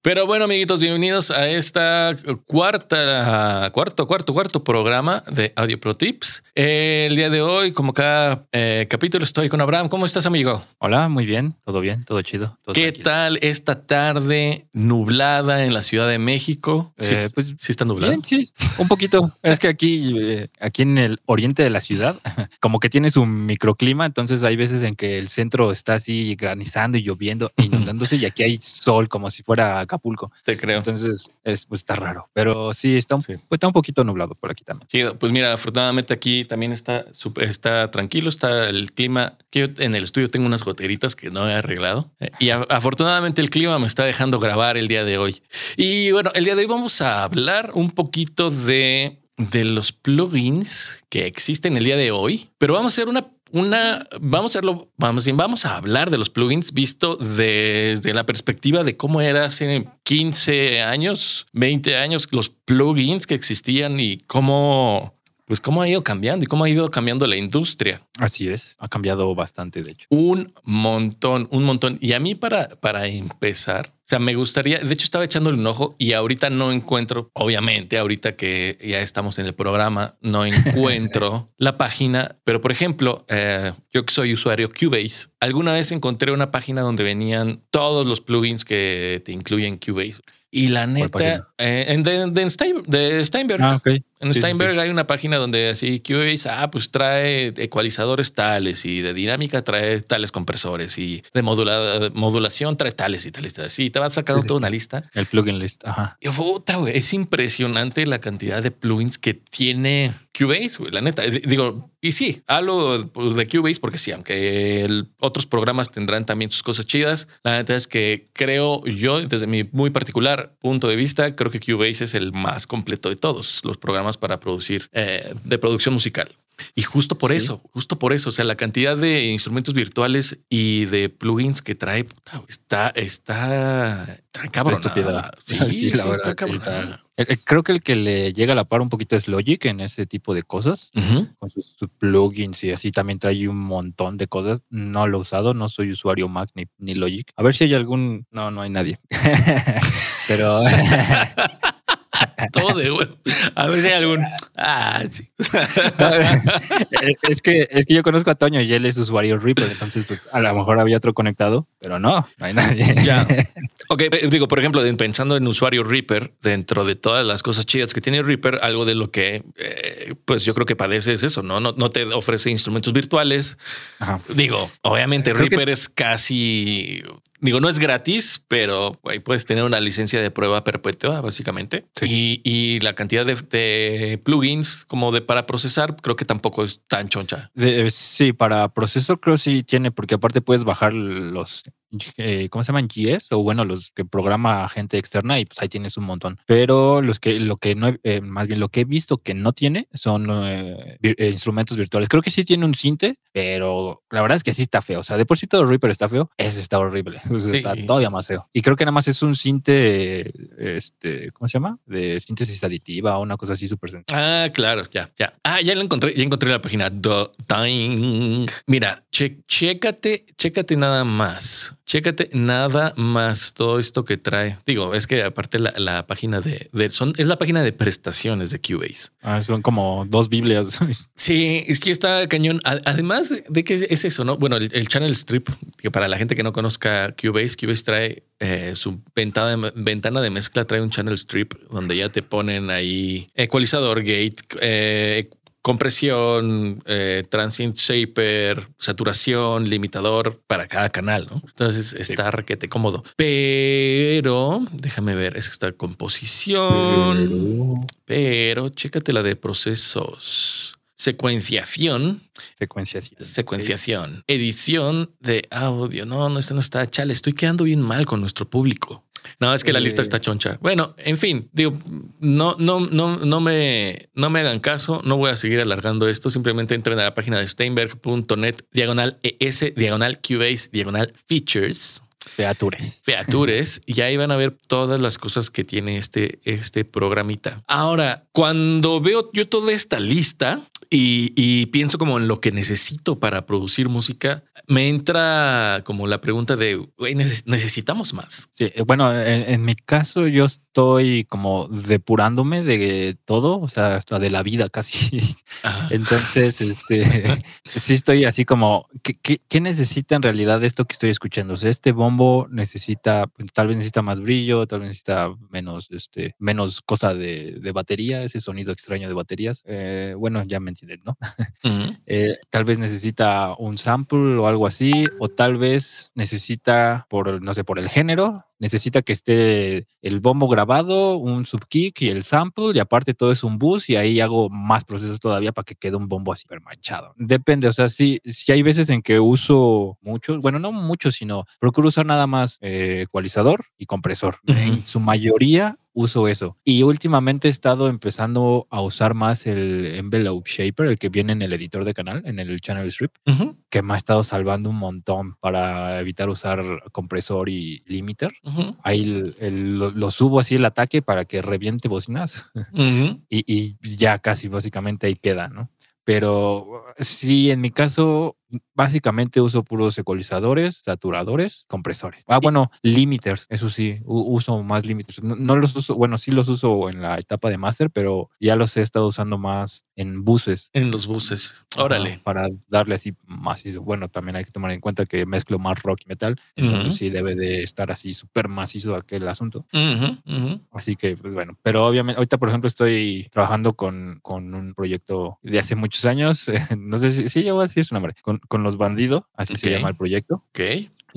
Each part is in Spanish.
Pero bueno, amiguitos, bienvenidos a esta cuarta, cuarto, cuarto, cuarto programa de Audio Pro Tips. El día de hoy, como cada eh, capítulo, estoy con Abraham. ¿Cómo estás, amigo? Hola, muy bien, todo bien, todo chido. todo ¿Qué tranquilo. tal esta tarde nublada en la Ciudad de México? Eh, pues, sí está nublada. Sí, un poquito. es que aquí, eh, aquí en el oriente de la ciudad, como que tiene su microclima, entonces hay veces en que el centro está así granizando y lloviendo, e inundándose, y aquí hay sol como si fuera Acapulco. Te creo. Entonces, es, pues, está raro. Pero sí, está un, Sí. pues, está un poquito nublado por aquí también. Pues mira, afortunadamente aquí también está, está tranquilo, está el clima. Que yo en el estudio tengo unas goteritas que no he arreglado. Eh, Y a- afortunadamente el clima me está dejando grabar el día de hoy. Y bueno, el día de hoy vamos a hablar un poquito de, de los plugins que existen el día de hoy, pero vamos a hacer una una, vamos a hacerlo, vamos, vamos a hablar de los plugins visto desde la perspectiva de cómo era hace 15 años, 20 años, los plugins que existían y cómo, pues cómo ha ido cambiando y cómo ha ido cambiando la industria. Así es, ha cambiado bastante, de hecho. Un montón, un montón. Y a mí para, para empezar, o sea, me gustaría, de hecho estaba echándole un ojo y ahorita no encuentro, obviamente, ahorita que ya estamos en el programa, no encuentro la página, pero por ejemplo, eh, yo que soy usuario Cubase, alguna vez encontré una página donde venían todos los plugins que te incluyen Cubase. Y la neta, eh, en- de, de Stein- de Steinberg, Ah, ok. En Sí, sí, Steinberg hay una página donde así Cubase, ah, pues trae ecualizadores tales y de dinámica trae tales compresores y de modula- modulación trae tales y tales. y tales. Te vas sacando toda una lista. El plugin list. Ajá. Y puta, güey, es impresionante la cantidad de plugins que tiene Cubase, güey, la neta. Digo, y sí, hablo de Cubase porque sí, aunque el- otros programas tendrán también sus cosas chidas, la neta es que creo yo, desde mi muy particular punto de vista, creo que Cubase es el más completo de todos los programas para producir, eh, de producción musical. Y justo por Sí. eso, justo por eso, o sea, la cantidad de instrumentos virtuales y de plugins que trae puta, está, está tan cabrón. Sí, Sí, la verdad, está está- Eh, eh, Creo que el que le llega a la par un poquito es Logic en ese tipo de cosas. Ujú. con sus, sus plugins y así también trae un montón de cosas. No lo he usado, no soy usuario Mac ni, ni Logic. A ver si hay algún. No, no hay nadie. Pero Todo de huevo. A ver si hay algún. Ah, sí. es que es que yo conozco a Toño y él es usuario Reaper, entonces pues a lo mejor había otro conectado, pero no, no hay nadie. Ya. Ok, eh, digo, por ejemplo, en- pensando en usuario Reaper, dentro de todas las cosas chidas que tiene Reaper, algo de lo que, eh, pues yo creo que padece es eso, ¿no? No, no te ofrece instrumentos virtuales. Ajá. Digo, obviamente Creo que- Reaper es casi, digo, no es gratis, pero güey, puedes tener una licencia de prueba perpetua, básicamente. Y, y la cantidad de, de plugins como de para procesar, creo que tampoco es tan choncha. De- sí, para procesor creo sí tiene, porque aparte puedes bajar los, eh, ¿cómo se llaman? GS o bueno, los que programa gente externa y pues ahí tienes un montón. Pero los que, lo que no, eh, más bien lo que he visto que no tiene son eh, vir- instrumentos virtuales. Creo que sí tiene un cinte, pero la verdad es que sí está feo. O sea, de por sí todo Reaper está feo, ese está horrible. O sea, Sí. Está todavía más feo. Y creo que nada más es un cinte, este, ¿cómo se llama? De síntesis aditiva o una cosa así súper sencilla. Ah, claro, ya, ya. Ah, ya lo encontré, ya encontré la página. The. Mira, che- chécate, chécate nada más. Chécate nada más todo esto que trae. Digo, es que aparte la, la página de, de- son, es la página de prestaciones de Cubase. Ah, son como dos Biblias. Sí, es que está cañón. Además de- que es, es eso, ¿no? Bueno, el, el channel strip, que para la gente que no conozca Cubase, Cubase trae eh, su ventana de, ventana de mezcla, trae un channel strip donde ya te ponen ahí ecualizador, gate, eh, compresión, eh, transient shaper, saturación, limitador para cada canal, ¿no? Entonces está requete cómodo. Pero déjame ver, es esta composición. Pero chécate la de procesos. Secuenciación, Secuencia. sí. secuenciación, edición de audio. No, no, esto no está. Chale, estoy quedando bien mal con nuestro público. No, es que la lista Eh. está choncha. Bueno, en fin, digo, no, no, no, no me, no me hagan caso. No voy a seguir alargando esto. Simplemente entren a la página de steinberg.net, diagonal ES, diagonal Cubase, diagonal features. Features. features y ahí van a ver todas las cosas que tiene este, este programita. Ahora, cuando veo yo toda esta lista y, y pienso como en lo que necesito para producir música, me entra como la pregunta de, güey, neces- necesitamos más. Sí, eh, bueno, en, en mi caso yo estoy como depurándome de todo, o sea, hasta de la vida casi. Ajá. Entonces, este, sí estoy así como, ¿qué, qué, qué necesita en realidad esto que estoy escuchando? O sea, este bombo necesita, pues, tal vez necesita más brillo, tal vez necesita menos, este, menos cosa de, de batería, ese sonido extraño de baterías. Eh, bueno, ya me Eh, tal vez necesita un sample o algo así, o tal vez necesita, por, no sé, por el género, necesita que esté el bombo grabado, un subkick y el sample, y aparte todo es un bus, y ahí hago más procesos todavía para que quede un bombo así manchado. Depende, o sea, sí, sí hay veces en que uso mucho, bueno, no mucho, sino procuro usar nada más eh, ecualizador y compresor. Ujú. En su mayoría uso eso. Y últimamente he estado empezando a usar más el envelope shaper, el que viene en el editor de canal, en el channel strip, Ujú. que me ha estado salvando un montón para evitar usar compresor y limiter. Ahí el- el- lo, lo subo así el ataque para que reviente bocinas. Y, y ya casi básicamente ahí queda, ¿no? Pero sí, en mi caso, básicamente uso puros ecualizadores, saturadores, compresores. Ah, bueno, limiters, eso sí, uso más limiters. No, no los uso, bueno, sí los uso en la etapa de master, pero ya los he estado usando más en buses. En los buses. Órale. Para darle así macizo. Bueno, también hay que tomar en cuenta que mezclo más rock y metal, entonces sí debe de estar así súper macizo aquel asunto. Así que, pues bueno, pero obviamente, ahorita, por ejemplo, estoy trabajando con, con un proyecto de hace muchos años, no sé si, sí, ya voy a decir su nombre, con, con Los Bandidos, así se llama el proyecto. Ok.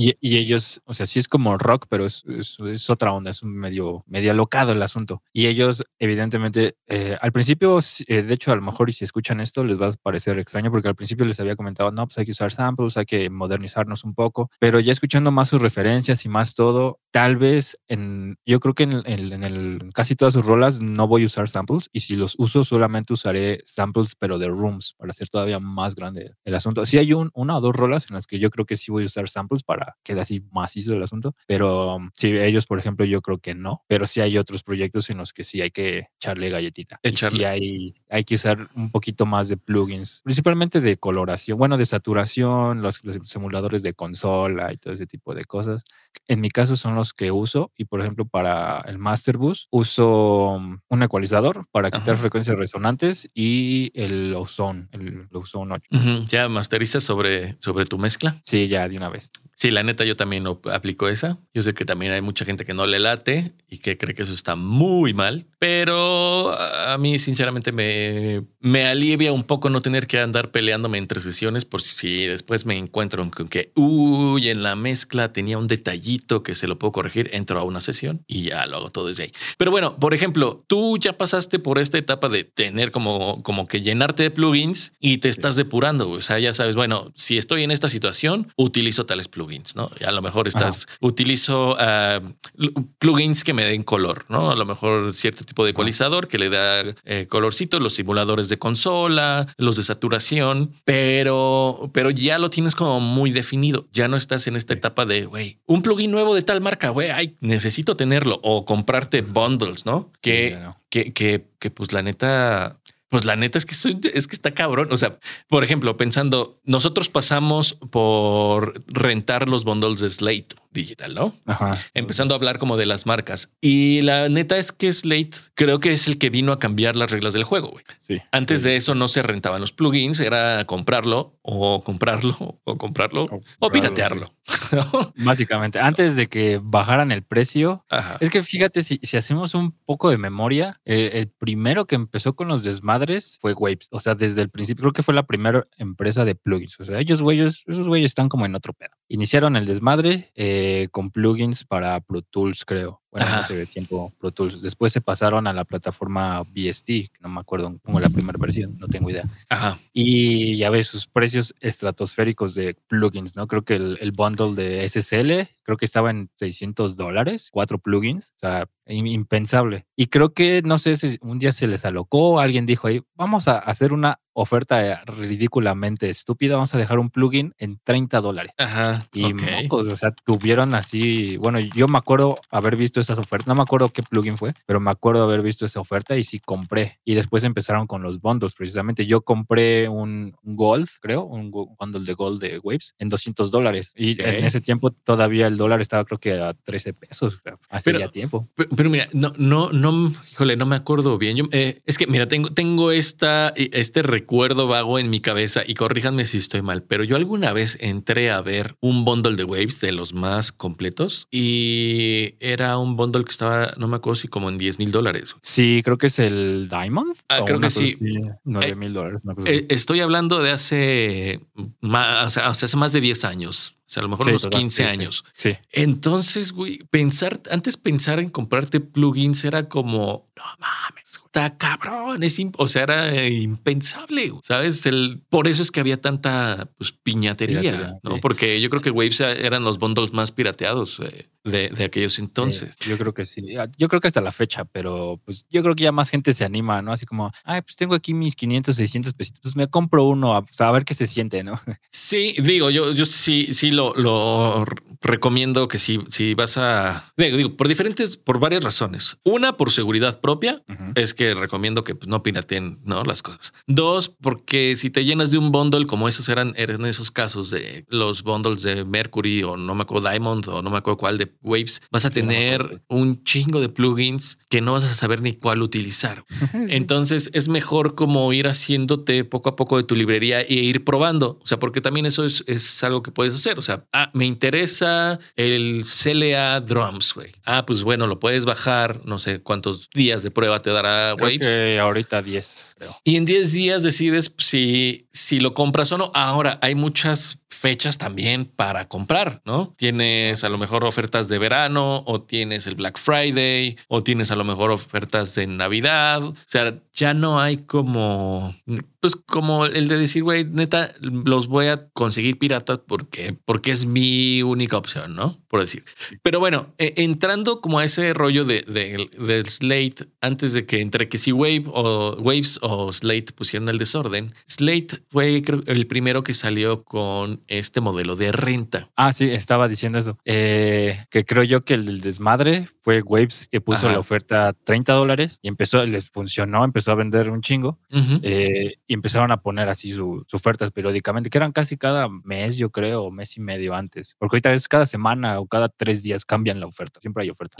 Y, y ellos, o sea, sí es como rock, pero es, es, es otra onda, es un medio, medio alocado el asunto. Y ellos, evidentemente, eh, al principio, eh, de hecho, a lo mejor y si escuchan esto les va a parecer extraño, porque al principio les había comentado, no, pues hay que usar samples, hay que modernizarnos un poco, pero ya escuchando más sus referencias y más todo, tal vez en, yo creo que en, en, en el, casi todas sus rolas no voy a usar samples, y si los uso, solamente usaré samples, pero de rooms, para hacer todavía más grande el asunto. Sí hay un, una o dos rolas en las que yo creo que sí voy a usar samples para quede así macizo el asunto. Pero um, sí, ellos, por ejemplo, yo creo que no. Pero sí hay otros proyectos en los que sí hay que echarle galletita. Echarle. sí hay, hay que usar un poquito más de plugins, principalmente de coloración, bueno, de saturación, los, los simuladores de consola y todo ese tipo de cosas. En mi caso son los que uso y, por ejemplo, para el Master Bus uso um, un ecualizador para quitar Ajá. frecuencias resonantes y el Ozone, el Ozone 8. Ujú. Ya masterizas sobre, sobre tu mezcla. Sí, ya de una vez. Sí, la neta, yo también aplico esa. Yo sé que también hay mucha gente que no le late y que cree que eso está muy mal, pero a mí, sinceramente, me, me alivia un poco no tener que andar peleándome entre sesiones por si después me encuentro con que, uy, en la mezcla tenía un detallito que se lo puedo corregir. Entro a una sesión y ya lo hago todo desde ahí. Pero bueno, por ejemplo, tú ya pasaste por esta etapa de tener como, como que llenarte de plugins y te estás depurando. O sea, ya sabes, bueno, si estoy en esta situación, utilizo tales plugins, ¿no? Y a lo mejor estás, utilizo ah, l- plugins que me den color, ¿no? A lo mejor cierto tipo de ecualizador que le da eh, colorcito, los simuladores de consola, los de saturación, pero, pero ya lo tienes como muy definido. Ya no estás en esta etapa de, güey, un plugin nuevo de tal marca, güey, ay, necesito tenerlo o comprarte bundles, ¿no? Que, Sí, claro. que, que, que, pues la neta, pues la neta es que es que está cabrón. O sea, por ejemplo, pensando, nosotros pasamos por rentar los bundles de Slate digital, ¿no? Ajá. Empezando a hablar como de las marcas. Y la neta es que Slate creo que es el que vino a cambiar las reglas del juego. güey. Sí. Antes de eso no se rentaban los plugins, era comprarlo o comprarlo o comprarlo o, comprarlo, piratearlo. Básicamente, antes de que bajaran el precio, Ajá. es que fíjate, si, si hacemos un poco de memoria, eh, el primero que empezó con los desmadres fue Waves. O sea, desde el principio, creo que fue la primera empresa de plugins. O sea, ellos, güeyes, esos güeyes están como en otro pedo. Iniciaron el desmadre eh, con plugins para Pro Tools, creo. Bueno, Ajá. hace tiempo Pro Tools. Después se pasaron a la plataforma BST, que no me acuerdo como la primera versión, no tengo idea. Ajá. Y ya ves sus precios estratosféricos de plugins, ¿no? Creo que el, el bundle de SSL, creo que estaba en 600 dólares, cuatro plugins, o sea, im- impensable. Y creo que, no sé si un día se les alocó, alguien dijo ahí, vamos a hacer una oferta ridículamente estúpida, vamos a dejar un plugin en 30 dólares. Ajá. Y ok. mocos, o sea, tuvieron así, bueno, yo me acuerdo haber visto esas ofertas. No me acuerdo qué plugin fue, pero me acuerdo haber visto esa oferta y sí compré. Y después empezaron con los bundles, precisamente. Yo compré un, Gold, creo, un bundle de Gold de Waves en 200 dólares. Y en ese tiempo todavía el dólar estaba creo que a 13 pesos. Hace ya tiempo. Pero, mira, no, no, no, híjole, no me acuerdo bien. Yo, eh, es que, mira, tengo, tengo esta, este recuerdo vago en mi cabeza y corríjanme si estoy mal, pero yo alguna vez entré a ver un bundle de Waves de los más completos y era un bundle que estaba, no me acuerdo si como en 10 mil dólares. Sí, creo que es el Diamond. Ah, creo que sí. 9 eh, mil dólares. Eh, estoy hablando de hace más, o sea, hace más de 10 años. O sea, a lo mejor unos 15 años. Sí, Entonces, güey, pensar, antes pensar en comprarte plugins era como, no mames, está cabrón. Es o sea, era impensable, ¿sabes? El, por eso es que había tanta pues, piñatería, ¿no? Porque yo creo que Waves eran los bundles más pirateados. Eh, de, aquellos entonces. yo creo que sí. Ah, yo creo que hasta la fecha, pero pues yo creo que ya más gente se anima, ¿no? Así como, ay, pues tengo aquí mis 500, 600 pesitos, pues me compro uno a, pues, a ver qué se siente, ¿no? Sí, digo, yo, yo sí, sí lo, lo recomiendo que si, si vas a, digo, por diferentes, por varias razones. Una, por seguridad propia, es que recomiendo que pues, no pirateen, ¿no? Las cosas. Dos, porque si te llenas de un bundle como esos eran, eran esos casos de los bundles de Mercury o no me acuerdo Diamond o no me acuerdo cuál de Waves, vas a tener un chingo de plugins que no vas a saber ni cuál utilizar. Entonces es mejor como ir haciéndote poco a poco de tu librería e ir probando. O sea, porque también eso es, es algo que puedes hacer. O sea, ah, me interesa el CLA Drums, güey. Ah, pues bueno, lo puedes bajar. No sé cuántos días de prueba te dará Waves. Que ahorita 10, creo. Y en 10 días decides si, si lo compras o no. Ahora, hay muchas fechas también para comprar, ¿no? Tienes a lo mejor ofertas de verano o tienes el Black Friday o tienes a lo mejor ofertas de Navidad. O sea, ya no hay como, pues como el de decir, güey, neta, los voy a conseguir piratas porque, porque es mi única opción, ¿no? Por decir. Pero bueno, e, entrando como a ese rollo de, de, Slate, antes de que entre que si Wave o Waves o Slate pusieron el desorden, Slate fue el primero que salió con este modelo de renta. Ah, sí, estaba diciendo eso. Eh, que creo yo que el del desmadre fue Waves que puso la oferta 30 dólares y empezó, les funcionó, empezó a vender un chingo eh, y empezaron a poner así sus ofertas periódicamente, que eran casi cada mes, yo creo, mes y medio antes, porque ahorita es cada semana o cada tres días cambian la oferta, siempre hay oferta.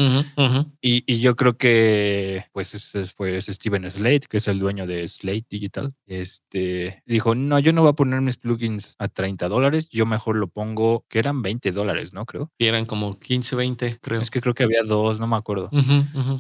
y, yo creo que, pues, ese fue Steven Slate, que es el dueño de Slate Digital, este, dijo, no, yo no voy a poner mis plugins a 30 dólares, yo mejor lo pongo, que eran 20 dólares, ¿no? Creo. Y eran como 15, 20, creo. Es que creo que había dos, no me acuerdo.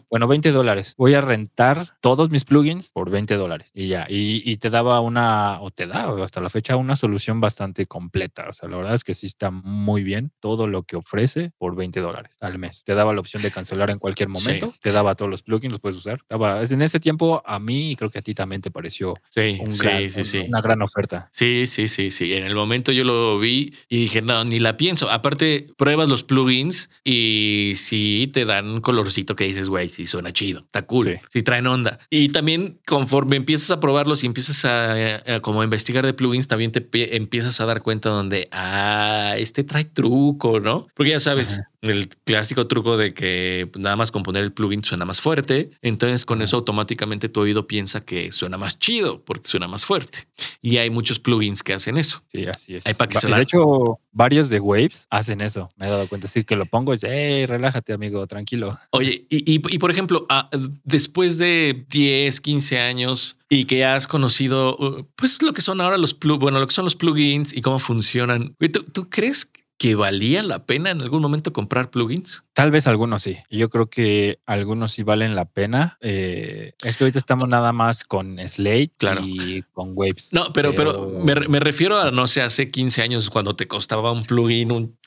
Bueno, 20 dólares. Voy a rentar todos mis plugins por 20 dólares y ya. Y, te daba una, o te da hasta la fecha, una solución bastante completa. O sea, la verdad es que sí está muy bien todo lo que ofrece por 20 dólares al mes. Te daba la opción de cancelar en cualquier momento. Te daba todos los plugins, los puedes usar. Daba, en ese tiempo, a mí y creo que a ti también te pareció una gran oferta. Sí, sí, sí, sí. En el momento yo lo vi y dije, no, ni la pienso. Aparte, pruebas los plugins y si te dan un colorcito que dices, güey, sí suena chido, está cool, sí. traen onda. Y también conforme empiezas a probarlos y empiezas a, como investigar de plugins, también te empiezas a dar cuenta donde, ah, este trae truco, ¿no? Porque ya sabes, el clásico truco de que nada más componer el plugin suena más fuerte, entonces con eso automáticamente tu oído piensa que suena más chido porque suena más fuerte. Y hay muchos plugins que hacen eso. Sí, así es. Hay para que se de hecho, varios de Waves hacen eso. Me he dado cuenta. Sí, que lo pongo y dice, hey, relájate, amigo, tranquilo. Oye, y, por ejemplo, ah, después de 10, 15 años y que has conocido, uh, pues lo que son ahora los plugins, bueno, lo que son los plugins y cómo funcionan, ¿tú, tú crees que valía la pena en algún momento comprar plugins? Tal vez algunos sí. Yo creo que algunos sí valen la pena. Eh, es que ahorita estamos nada más con Slate y con Waves. No, pero, pero, me, me, refiero a, no sé, hace 15 años cuando te costaba un plugin un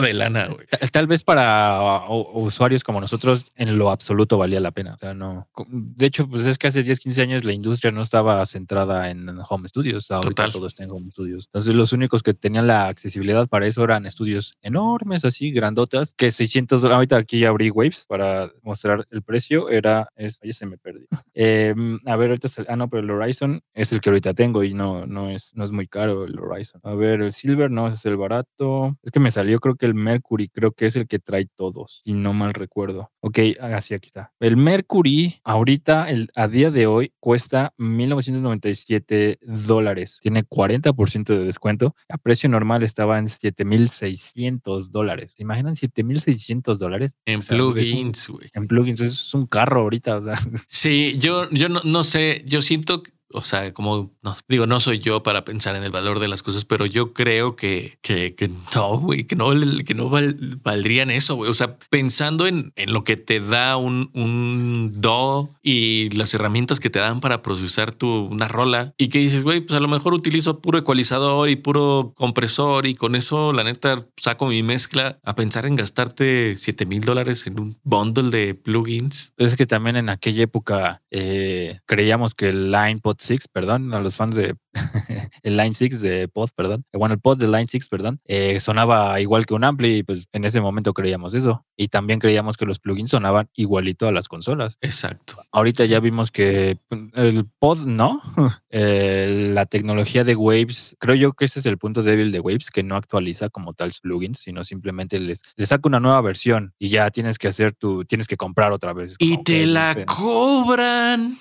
de lana, güey. Tal vez para usuarios como nosotros en lo absoluto valía la pena. O sea, no. De hecho, pues es que hace 10, 15 años la industria no estaba centrada en home studios. Ahorita todo está en home studios. Entonces, los únicos que tenían la accesibilidad para eso eran estudios enormes, así, grandotas, que 600 dólares. Ahorita aquí abrí Waves para mostrar el precio. Era, es, ya se me perdió. Em, a ver, ahorita, ah, no, pero el Horizon es el que ahorita tengo y no, no, es, no es muy caro el Horizon. A ver, el Silver no es el barato. Es que me salió, creo que que el Mercury creo que es el que trae todos, y no mal recuerdo. Ok, así aquí está. El Mercury ahorita, el, a día de hoy, cuesta 1.997 dólares. Tiene 40% de descuento. A precio normal estaba en 7.600 dólares. ¿Se imaginan 7.600 dólares? En O sea, plugins, güey. En plugins, es un carro ahorita, o sea. Sí, yo, yo no, no sé, yo siento, que- o sea, como, no, digo, no soy yo para pensar en el valor de las cosas, pero yo creo que, que, no, güey, que no, que no val- valdrían eso, güey. O sea, pensando en, en lo que te da un, un DAW y las herramientas que te dan para procesar tu, una rola y que dices, güey, pues a lo mejor utilizo puro ecualizador y puro compresor y con eso, la neta, saco mi mezcla a pensar en gastarte 7 mil dólares en un bundle de plugins. Es que también en aquella época eh, creíamos que el Line 6, perdón, a los fans de el Line 6 de Pod, perdón, eh, bueno, el Pod de Line 6, perdón, eh, sonaba igual que un ampli y pues en ese momento creíamos eso. Y también creíamos que los plugins sonaban igualito a las consolas. Exacto. Ahorita ya vimos que pues, el Pod no. Eh, la tecnología de Waves, creo yo que ese es el punto débil de Waves, que no actualiza como tal plugins, sino simplemente les, les saca una nueva versión y ya tienes que hacer tu, tienes que comprar otra vez. Y como, te la cobran.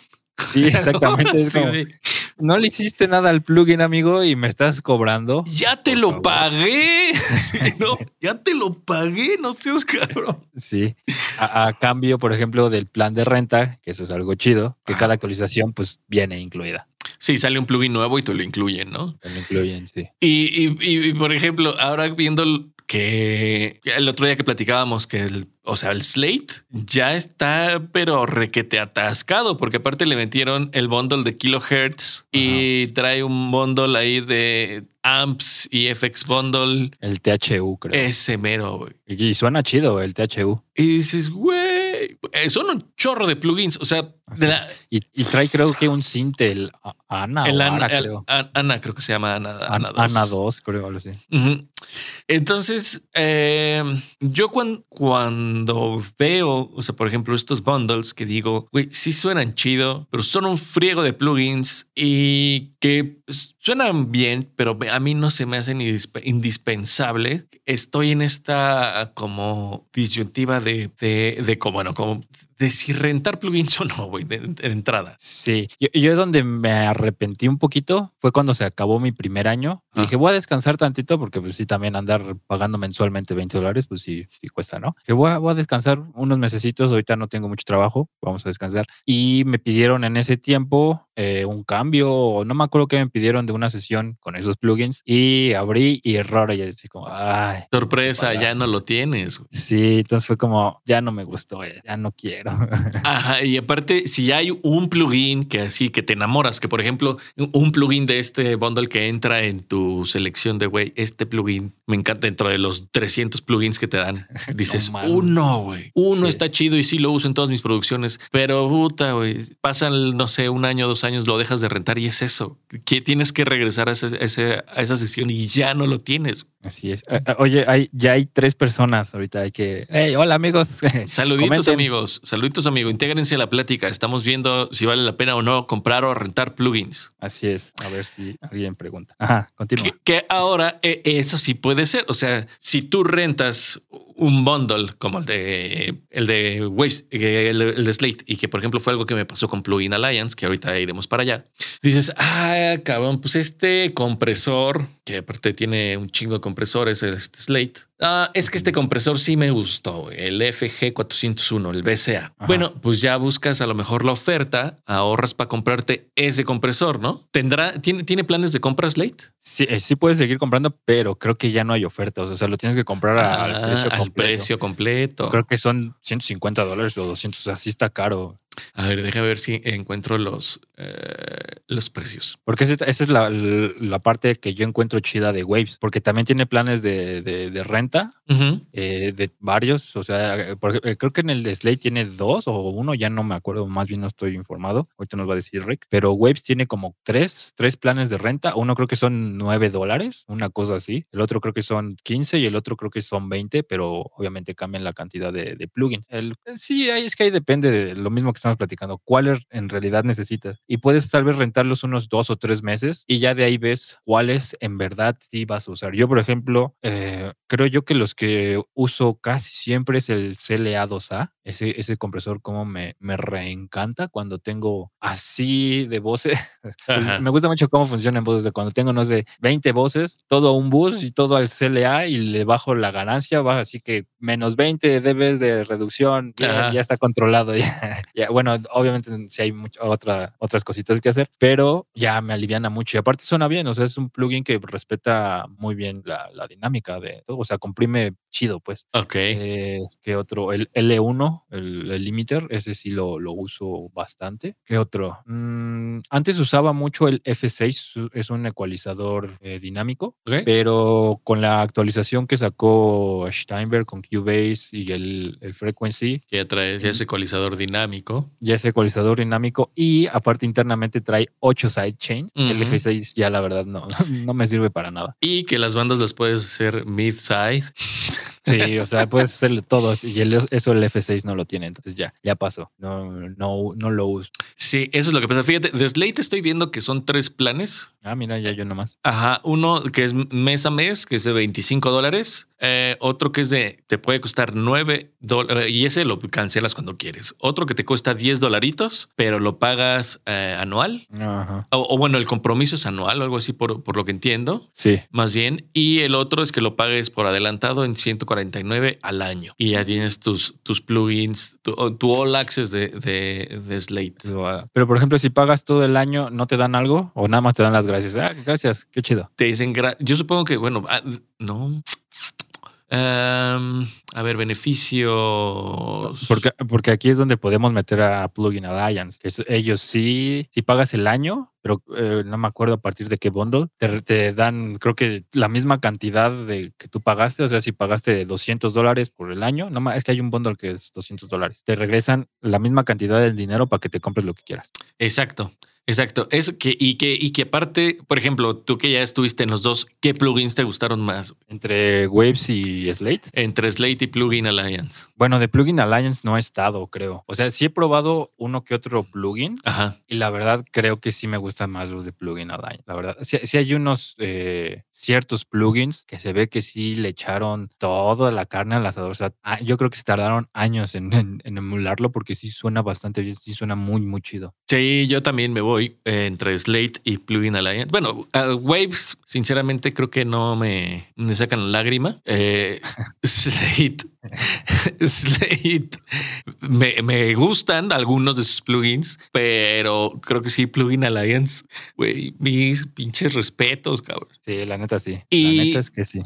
Sí, exactamente. es Sí, como, de, no le hiciste nada al plugin, amigo, y me estás cobrando. ya te lo favor. pagué. Sí, no, ya te lo pagué, no seas cabrón. Sí. A, a cambio, por ejemplo, del plan de renta, que eso es algo chido, que Ajá. cada actualización pues viene incluida. Sí, sale un plugin nuevo y te lo incluyen, ¿no? Lo incluyen, sí. Y, y- y- y, por ejemplo, ahora viendo que el otro día que platicábamos que el, o sea, el Slate ya está, pero requete atascado, porque aparte le metieron el bundle de kilohertz y trae un bundle ahí de amps y FX bundle. El THU, creo. Ese mero, güey. Y, suena chido el THU. Y dices, güey, son un chorro de plugins. O sea, la, Y, y trae creo que un Ana el Ana, Ara, el- creo. An- Ana, creo que se llama Ana. An- Ana 2. Ana 2, creo, algo así. Entonces, eh, yo cuan- cuando veo, o sea, por ejemplo, estos bundles que digo, güey, sí suenan chido, pero son un friego de plugins y que suenan bien, pero a mí no se me hacen indisp- indispensables. Estoy en esta como disyuntiva de, de, de como, bueno, como de si rentar plugins o no, güey, de, de entrada. Sí, yo, yo donde me arrepentí un poquito fue cuando se acabó mi primer año. Y Ah. dije, voy a descansar tantito porque pues sí, también andar pagando mensualmente 20 dólares, pues sí, sí cuesta, ¿no? Que voy a, voy a descansar unos mesecitos, ahorita no tengo mucho trabajo, vamos a descansar. Y me pidieron en ese tiempo eh, un cambio, no me acuerdo qué me pidieron de una sesión con esos plugins y abrí y error y así como, ay. Sorpresa, ya no lo tienes. güey. Sí, entonces fue como, ya no me gustó, ya no quiero. Ajá, y aparte, si hay un plugin que así que te enamoras, que por ejemplo, un plugin de este bundle que entra en tu selección de güey, este plugin me encanta dentro de los 300 plugins que te dan. Dices, uno, güey, uno Sí. está chido y sí lo uso en todas mis producciones, pero puta, güey, pasan, no sé, un año, dos años, lo dejas de rentar y es eso. Que tienes que regresar a, ese- ese- a esa sesión y ya no lo tienes. Así es. Eh, eh, Oye, hay, ya hay tres personas ahorita. Hay que. Hey, hola amigos. Saluditos Comenten. amigos, saluditos amigos, intégrense a la plática. Estamos viendo si vale la pena o no comprar o rentar plugins. Así es. A ver si alguien pregunta. Ajá, continúa. Que, que ahora eh, eso sí puede ser. O sea, si tú rentas un bundle como el de el de Waves, el, el de Slate, y que por ejemplo fue algo que me pasó con Plugin Alliance, que ahorita iremos para allá. Dices, ah, cabrón, pues este compresor, que aparte tiene un chingo de compresores, este Slate. Ah, es que este compresor sí me gustó, el FG401, el BCA. Ajá. Bueno, pues ya buscas a lo mejor la oferta, ahorras para comprarte ese compresor, ¿no? ¿Tendrá, tiene, tiene planes de compra Slate? Sí, eh, sí puedes seguir comprando, pero creo que ya no hay ofertas. O sea, lo tienes que comprar a- al Ah, precio al completo. precio completo. Creo que son 150 dólares o 200. Así está caro. A ver, déjame ver si encuentro los, eh, los precios. Porque esa, esa es la, la parte que yo encuentro chida de Waves. Porque también tiene planes de, de- de renta eh, de varios. O sea, eh, creo que en el de Slate tiene dos o uno, ya no me acuerdo, más bien no estoy informado. Ahorita nos va a decir Rick. Pero Waves tiene como tres, tres planes de renta. Uno creo que son 9 dólares, una cosa así. El otro creo que son 15 y el otro creo que son 20, pero obviamente cambian la cantidad de, de plugins. El, sí, ahí es que ahí depende de lo mismo que estamos platicando, cuáles en realidad necesitas. Y puedes tal vez rentarlos unos dos o tres meses y ya de ahí ves cuáles en verdad sí vas a usar. Yo, por ejemplo, eh, creo yo que los que uso casi siempre es el CLA2A. Ese, ese compresor como me, me reencanta cuando tengo así de voces. Pues, me gusta mucho cómo funciona en voces de cuando tengo, no sé, 20 voces, todo un bus y todo al CLA y le bajo la ganancia, baja así que menos 20 dBs de reducción, ya, está controlado. Ya, bueno, obviamente si hay otra, otras cositas que hacer, pero ya me aliviana mucho y aparte suena bien, o sea, es un plugin que respeta muy bien la, la dinámica de todo, o sea, comprime chido, pues. Ok. Eh, ¿Qué otro? El L1, el, limiter, ese sí lo, lo, uso bastante. ¿Qué otro? Mm, antes usaba mucho el F6, es un ecualizador eh, dinámico, pero con la actualización que sacó Steinberg con Cubase y el, el Frequency. Ya trae ya ese ecualizador dinámico. Ya ese ecualizador dinámico y aparte internamente trae 8 sidechains. El F6 ya la verdad no, no me sirve para nada. Y que las bandas las puedes hacer mid-side. Sí, o sea, puedes hacerle todos y eso el F6 no lo tiene, entonces ya, ya pasó. No, no, no lo uso. Sí, eso es lo que pasa. Fíjate, de Slate estoy viendo que son tres planes. Ah, mira, ya yo nomás. Ajá, uno que es mes a mes, que es de 25 dólares. Eh, otro que es de, te puede costar 9 dólares y ese lo cancelas cuando quieres. Otro que te cuesta 10 dolaritos, pero lo pagas eh, anual. Ajá. O, bueno, el compromiso es anual o algo así por, por lo que entiendo. Sí. Más bien. Y el otro es que lo pagues por adelantado en 149 al año. Y ya tienes tus, tus plugins, tu, all access de, de, Slate. Pero por ejemplo, si pagas todo el año, ¿no te dan algo? ¿O nada más te dan las gracias? Ah, gracias, qué chido. Te dicen, yo supongo que, bueno, ah, no. Em, a ver, beneficios. Porque, porque aquí es donde podemos meter a Plugin Alliance. ellos sí, si pagas el año, pero eh, no me acuerdo a partir de qué bundle, te, dan, creo que la misma cantidad de que tú pagaste. O sea, si pagaste 200 dólares por el año, no es que hay un bundle que es 200 dólares. Te regresan la misma cantidad de dinero para que te compres lo que quieras. Exacto. Exacto. Eso que, y que, y que aparte, por ejemplo, tú que ya estuviste en los dos, ¿qué plugins te gustaron más? Entre Waves y Slate. Entre Slate y Plugin Alliance. Bueno, de Plugin Alliance no he estado, creo. O sea, sí he probado uno que otro plugin. Ajá. Y la verdad, creo que sí me gustan más los de Plugin Alliance. La verdad, sí, hay unos eh, ciertos plugins que se ve que sí le echaron toda la carne al asador. O sea, ah, yo creo que se tardaron años en, en emularlo porque sí suena bastante bien, sí suena muy, muy chido. Sí, yo también me voy eh, entre Slate y Plugin Alliance. Bueno, Waves, sinceramente, creo que no me, me sacan lágrima. Eh, Slate Slate. Me, me, gustan algunos de sus plugins, pero creo que sí, Plugin Alliance, güey, mis pinches respetos, cabrón. Sí, la neta sí. Y, la neta es que sí.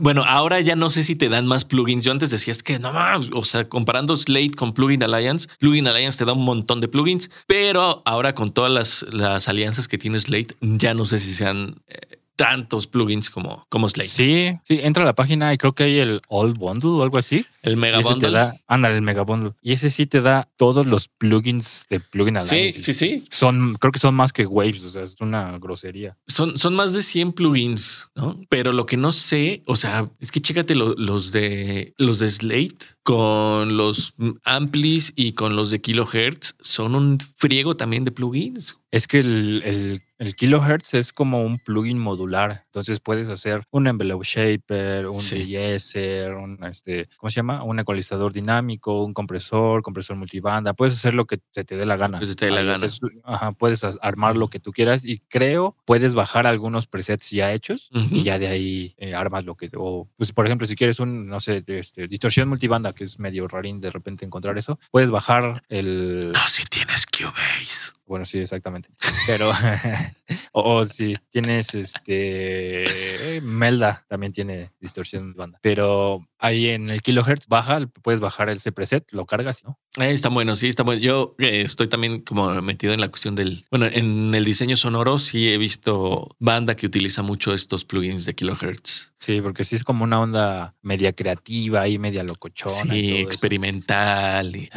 Bueno, ahora ya no sé si te dan más plugins. Yo antes decías que no más, o sea, comparando Slate con Plugin Alliance, Plugin Alliance te da un montón de plugins, pero ahora con todas las, las alianzas que tiene Slate, ya no sé si sean eh, tantos plugins como, como Slate. Sí, sí, entra a la página y creo que hay el All Bundle o algo así. El Mega Bundle. anda, el Mega Bundle. Y ese sí te da todos los plugins de Plugin Alliance. Sí, sí, sí. Son, creo que son más que Waves, o sea, es una grosería. Son, son más de 100 plugins, ¿no? Pero lo que no sé, o sea, es que chécate los de los de Slate con los amplis y con los de kilohertz son un friego también de plugins. Es que el, el, kilohertz es como un plugin modular. Entonces puedes hacer un envelope shaper, un sí. un este, ¿cómo se llama? Un ecualizador dinámico, un compresor, compresor multibanda. Puedes hacer lo que te, dé la gana. te dé la gana. ajá, puedes armar lo que tú quieras y creo puedes bajar algunos presets ya hechos y ya de ahí eh, armas lo que. O, pues, por ejemplo, si quieres un, no sé, este, distorsión multibanda, que es medio rarín de repente encontrar eso, puedes bajar el. No, si tienes Cubase. Bueno, sí, exactamente. Pero, o, si tienes este Melda, también tiene distorsión de banda. Pero ahí en el kilohertz baja, puedes bajar ese preset, lo cargas, ¿no? Eh, está bueno, sí, está bueno. Yo eh, estoy también como metido en la cuestión del, bueno, en el diseño sonoro sí he visto banda que utiliza mucho estos plugins de kilohertz. Sí, porque sí es como una onda media creativa y media locochona. Sí, experimental. Y,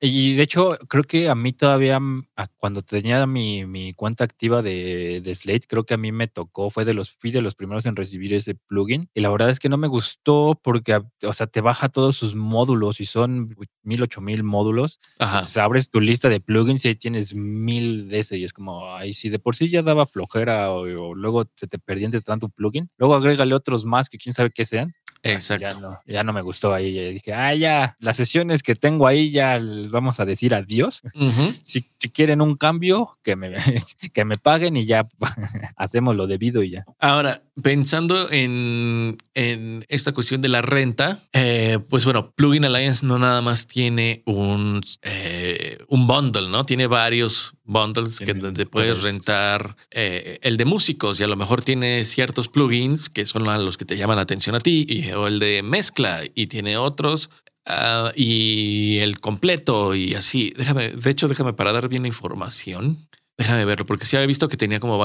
y, de hecho, creo que a mí todavía, cuando tenía mi, mi cuenta activa de, de, Slate, creo que a mí me tocó, fue de los, fui de los primeros en recibir ese plugin. Y la verdad es que no me gustó porque o sea, te baja todos sus módulos y son mil, ocho mil módulos. Ajá. Entonces, abres tu lista de plugins y ahí tienes mil de ese y es como, ay, si de por sí ya daba flojera o, o luego te, te perdí entre tanto plugin, luego agrégale otros más que quién sabe qué sean. Ya Exacto. no, ya no me gustó ahí. ya dije, ah, ya, las sesiones que tengo ahí ya les vamos a decir adiós. Si, si quieren un cambio, que me, que me paguen y ya hacemos lo debido y ya. Ahora, pensando en, en esta cuestión de la renta, eh, pues bueno, Plugin Alliance no nada más tiene un, eh, un bundle, ¿no? Tiene varios bundles que donde puedes rentar eh, el de músicos y a lo mejor tiene ciertos plugins que son los que te llaman la atención a ti y, o el de mezcla y tiene otros. ah, y el completo y así. Déjame, de hecho, déjame para dar bien la información. Déjame verlo, porque sí había visto que tenía como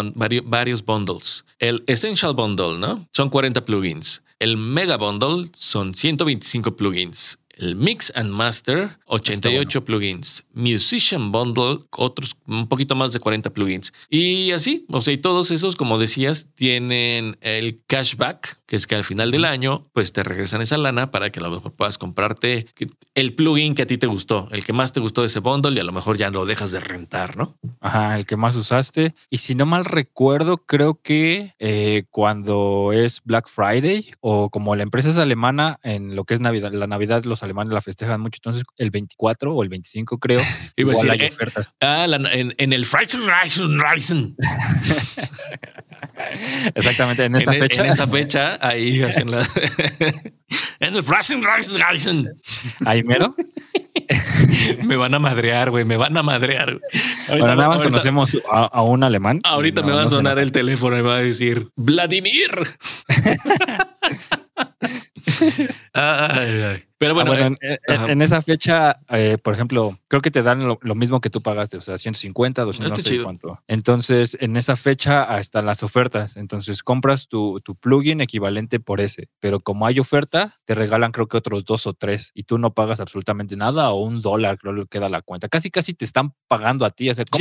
varios bundles. El Essential Bundle, ¿no? Son 40 plugins. El Mega Bundle son 125 plugins. El Mix and Master, 88 plugins. Musician Bundle, otros un poquito más de 40 plugins. Y así, o sea, y todos esos, como decías, tienen el cashback, que es que al final del año, pues te regresan esa lana para que a lo mejor puedas comprarte el plugin que a ti te gustó, el que más te gustó de ese bundle y a lo mejor ya lo dejas de rentar, ¿no? Ajá, el que más usaste. Y si no mal recuerdo, creo que eh, cuando es Black Friday o como la empresa es alemana, en lo que es Navidad, la Navidad los alemanes la festejan mucho, entonces el 24 o el 25 creo, Iba a igual decir, hay eh, ofertas. Ah, la- en, en el. Exactamente, en En, esta e- fecha. en esa fecha, ahí hacen la. en el. Ahí mero. Me van a madrear, güey. Me van a madrear. Bueno, nada más ahorita- conocemos a, a un alemán. Ahorita No, me va a no sonar el teléfono y me va a decir Vladimir. Ay, ay. Pero bueno, Ah, bueno, eh, en, en- esa fecha, eh, por ejemplo, creo que te dan lo, lo mismo que tú pagaste, o sea, 150, 200, no sé chido. cuánto. Entonces, en esa fecha están las ofertas. Entonces, compras tu, tu plugin equivalente por ese. Pero como hay oferta, te regalan creo que otros dos o tres y tú no pagas absolutamente nada o un dólar, creo que queda la cuenta. Casi, casi te están pagando a ti. O sea, te-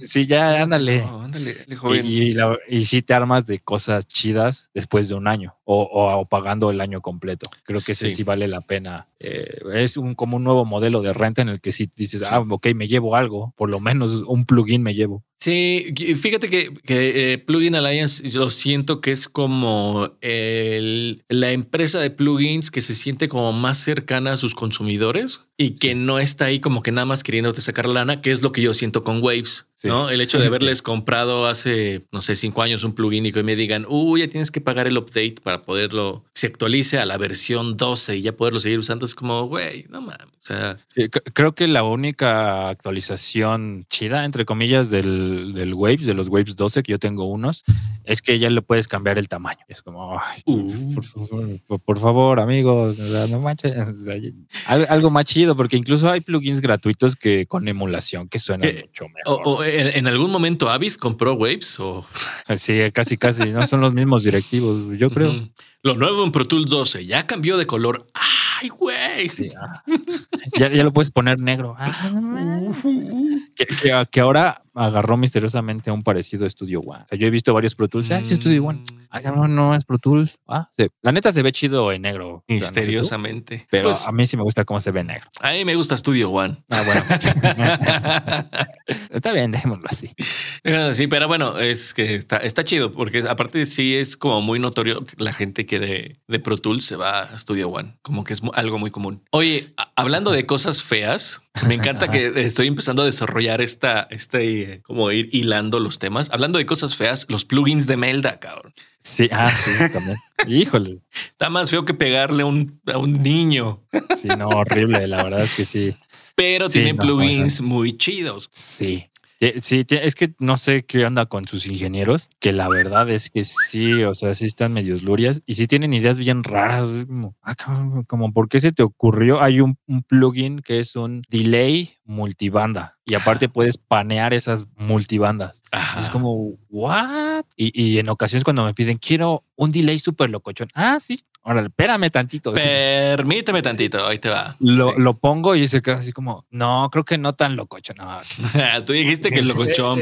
Sí, ya, ándale. No, ándale, ándale, Y, joven. y, la- y sí te armas de cosas chidas después de un año o, o- o pagando el año completo. Creo que ese Sí. sí vale la pena. Eh, es un, como un nuevo modelo de renta en el que sí dices, ah, ok, me llevo algo, por lo menos un plugin me llevo. Sí, fíjate que, que, eh, Plugin Alliance yo siento que es como el- la empresa de plugins que se siente como más cercana a sus consumidores y que Sí. no está ahí como que nada más queriéndote sacar lana, que es lo que yo siento con Waves, Sí. ¿no? El hecho de haberles comprado hace, no sé, cinco años un plugin y que me digan, uy, ya tienes que pagar el update para poderlo, se actualice a la versión 12 y ya poderlo seguir usando, es como, güey, no mames, o sea, Sí, creo que la única actualización chida, entre comillas, del, del Waves, de los Waves 12, que yo tengo unos, es que ya le puedes cambiar el tamaño. Es como, ay, uh, por favor, por, por favor, amigos, no manches. algo más chido, porque incluso hay plugins gratuitos que con emulación que suenan mucho mejor. o en, en algún momento Avid compró Waves o... Sí, casi, casi, no son los mismos directivos, yo creo. Ujú. Lo nuevo en Pro Tools 12 ya cambió de color. ¡Ay, güey! Sí, ah. ya, ya lo puedes poner negro. Ah, que ahora agarró misteriosamente a un parecido a Studio One. O sea, yo he visto varios Pro Tools. Ah, sí, Studio One. Ah, no, no es Pro Tools. Ah, sí. La neta se ve chido en negro. o sea, no sé tú, Misteriosamente. pero Pues, a mí sí me gusta cómo se ve en negro. a mí me gusta Studio One. Ah, bueno. Está bien, dejémoslo así. sí, pero bueno, es que está, está chido porque aparte sí es como muy notorio que la gente que de, de Pro Tools se va a Studio One, como que es algo muy común. Oye, hablando de cosas feas, me encanta que estoy empezando a desarrollar esta, este, como ir hilando los temas. Hablando de cosas feas, los plugins de Melda, cabrón. Sí, ah, sí, también. Híjole. Está más feo que pegarle a un, a un niño, Sí, no, horrible. La verdad es que sí. pero Sí, tienen no, plugins muy chidos. Sí. Ti- Sí, es que no sé qué onda con sus ingenieros, que la verdad es que sí, o sea, sí están medios lurias y sí tienen ideas bien raras, como, ah, como, ¿por qué se te ocurrió? Hay un, un plugin que es un delay multibanda y aparte puedes panear esas multibandas. Ajá. Es como, ¿what? Y, y en ocasiones cuando me piden, quiero un delay súper locochón. Ah, sí, órale, espérame tantito. Permíteme tantito, ahí te va. Lo, Sí. lo pongo y se queda así como, no, creo que no tan locochón. No, Tú dijiste que locochón.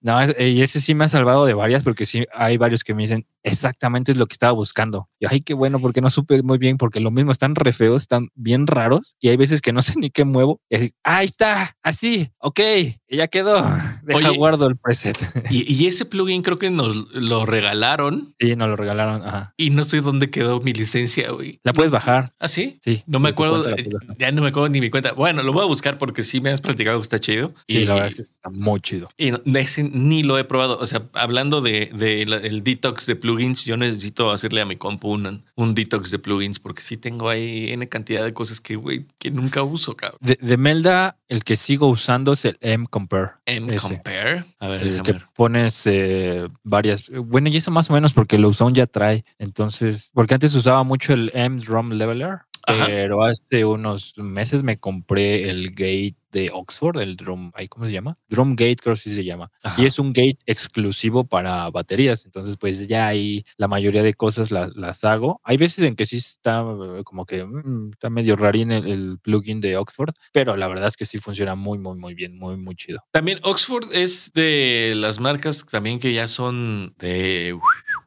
No, es- y ese sí me ha salvado de varias porque sí hay varios que me dicen, exactamente es lo que estaba buscando. Y ay, qué bueno, porque no supe muy bien, porque lo mismo están re feos, están bien raros y hay veces que no sé ni qué muevo. Y así, ahí está, así, ok, ya quedó. Deja Oye, guardo el preset. Y, y ese plugin creo que nos lo regalaron sí, nos lo regalaron. Ajá. y no sé dónde quedó mi licencia, güey. La puedes bajar. ¿Ah, sí? Sí. No me acuerdo, ya no me acuerdo ni mi cuenta. Bueno, lo voy a buscar porque sí me has platicado que está chido. Sí, y, la verdad es que está muy chido. y no- ese ni lo he probado. O sea, hablando de, de la- el detox de plugins, yo necesito hacerle a mi compu un, un detox de plugins porque sí tengo ahí N cantidad de cosas que, güey, que nunca uso, cabrón. De, de Melda, el que sigo usando es el M-Compare. M Ese. compare. A ver, El que ver. pones eh, varias. Bueno, y eso más o menos porque el Uzone ya trae. Entonces, porque antes usaba mucho el M Drum Leveler, Ajá. pero hace unos meses me compré el Gate de Oxford, el Drum, ¿cómo se llama? Drum Gate, creo que sí se llama. Ajá. Y es un gate exclusivo para baterías. Entonces, pues ya ahí la mayoría de cosas la- las hago. Hay veces en que sí está eh, como que mm, está medio rarín el, el plugin de Oxford, pero la verdad es que sí funciona muy, muy, muy bien, muy, muy chido. También Oxford es de las marcas también que ya son de, de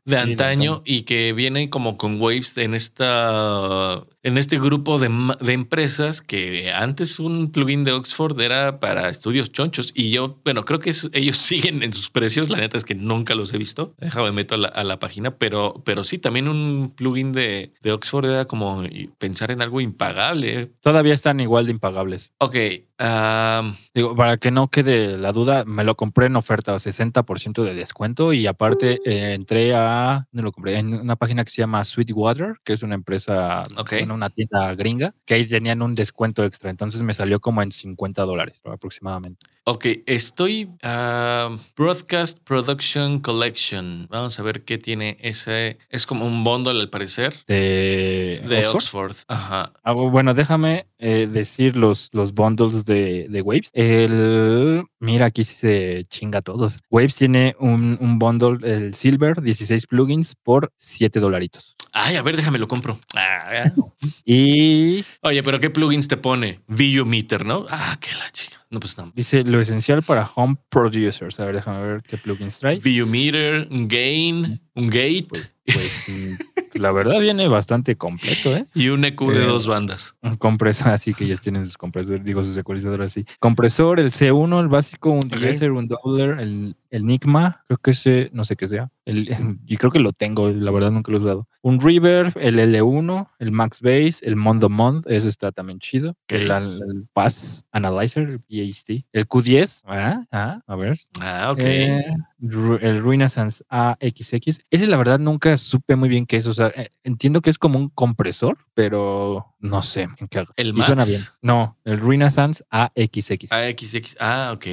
de antaño y que vienen como con waves en esta en este grupo de, de empresas que antes un plugin de Oxford era para estudios chonchos y yo, bueno, creo que es- ellos siguen en sus precios. La neta es que nunca los he visto. Déjame meto a la, a la página, pero, pero sí, también un plugin de, de Oxford era como pensar en algo impagable. Todavía están igual de impagables. Ok, ah, Digo, para que no quede la duda, me lo compré en oferta, 60% de descuento y aparte eh, entré a, no lo compré, en una página que se llama Sweetwater, que es una empresa, Ok. bueno, una tienda gringa, que ahí tenían un descuento extra, entonces me salió como en 50 dólares aproximadamente. Ok, estoy ah, Broadcast Production Collection. Vamos a ver qué tiene ese. Es como un bundle al parecer De, de Oxford. Oxford. Ajá. Ah, bueno, déjame eh, decir los, los bundles de, de Waves. El, mira, aquí sí se chinga a todos. Waves tiene un, un bundle, el Silver, 16 plugins por 7 dolaritos. Ay, a ver, déjame lo compro. Ah. Y Oye, pero ¿qué plugins te pone? Video Meter, ¿no? Ah, qué la chica. No, pues no. dice lo esencial para home producers. A ver, déjame ver qué plugins trae. Meter, un Gain, un Gate Pues, pues, mm, la verdad viene bastante completo, ¿eh? y un EQ de eh, dos bandas. Un compresor, así que ellos tienen sus compresores, digo, sus ecualizadores así. Compresor, el C1, el básico, un Ok. deesser, un doubler, el, el Enigma, creo que ese, no sé qué sea. El, y creo que lo tengo, la verdad nunca lo he usado. Un Reverb, el L1, el Max Bass, el Mondo Mond, ese está también chido. El, el Pass Analyzer, el PAST. El Q10, ah, ah, a ver. Ah, ok. Eh, el Renaissance AXX. Ese la verdad nunca supe muy bien qué es. O sea, eh, entiendo que es como un compresor, pero no sé en qué hago. El Y suena Max. bien. No, el Renaissance AXX. AXX. Ah, ok.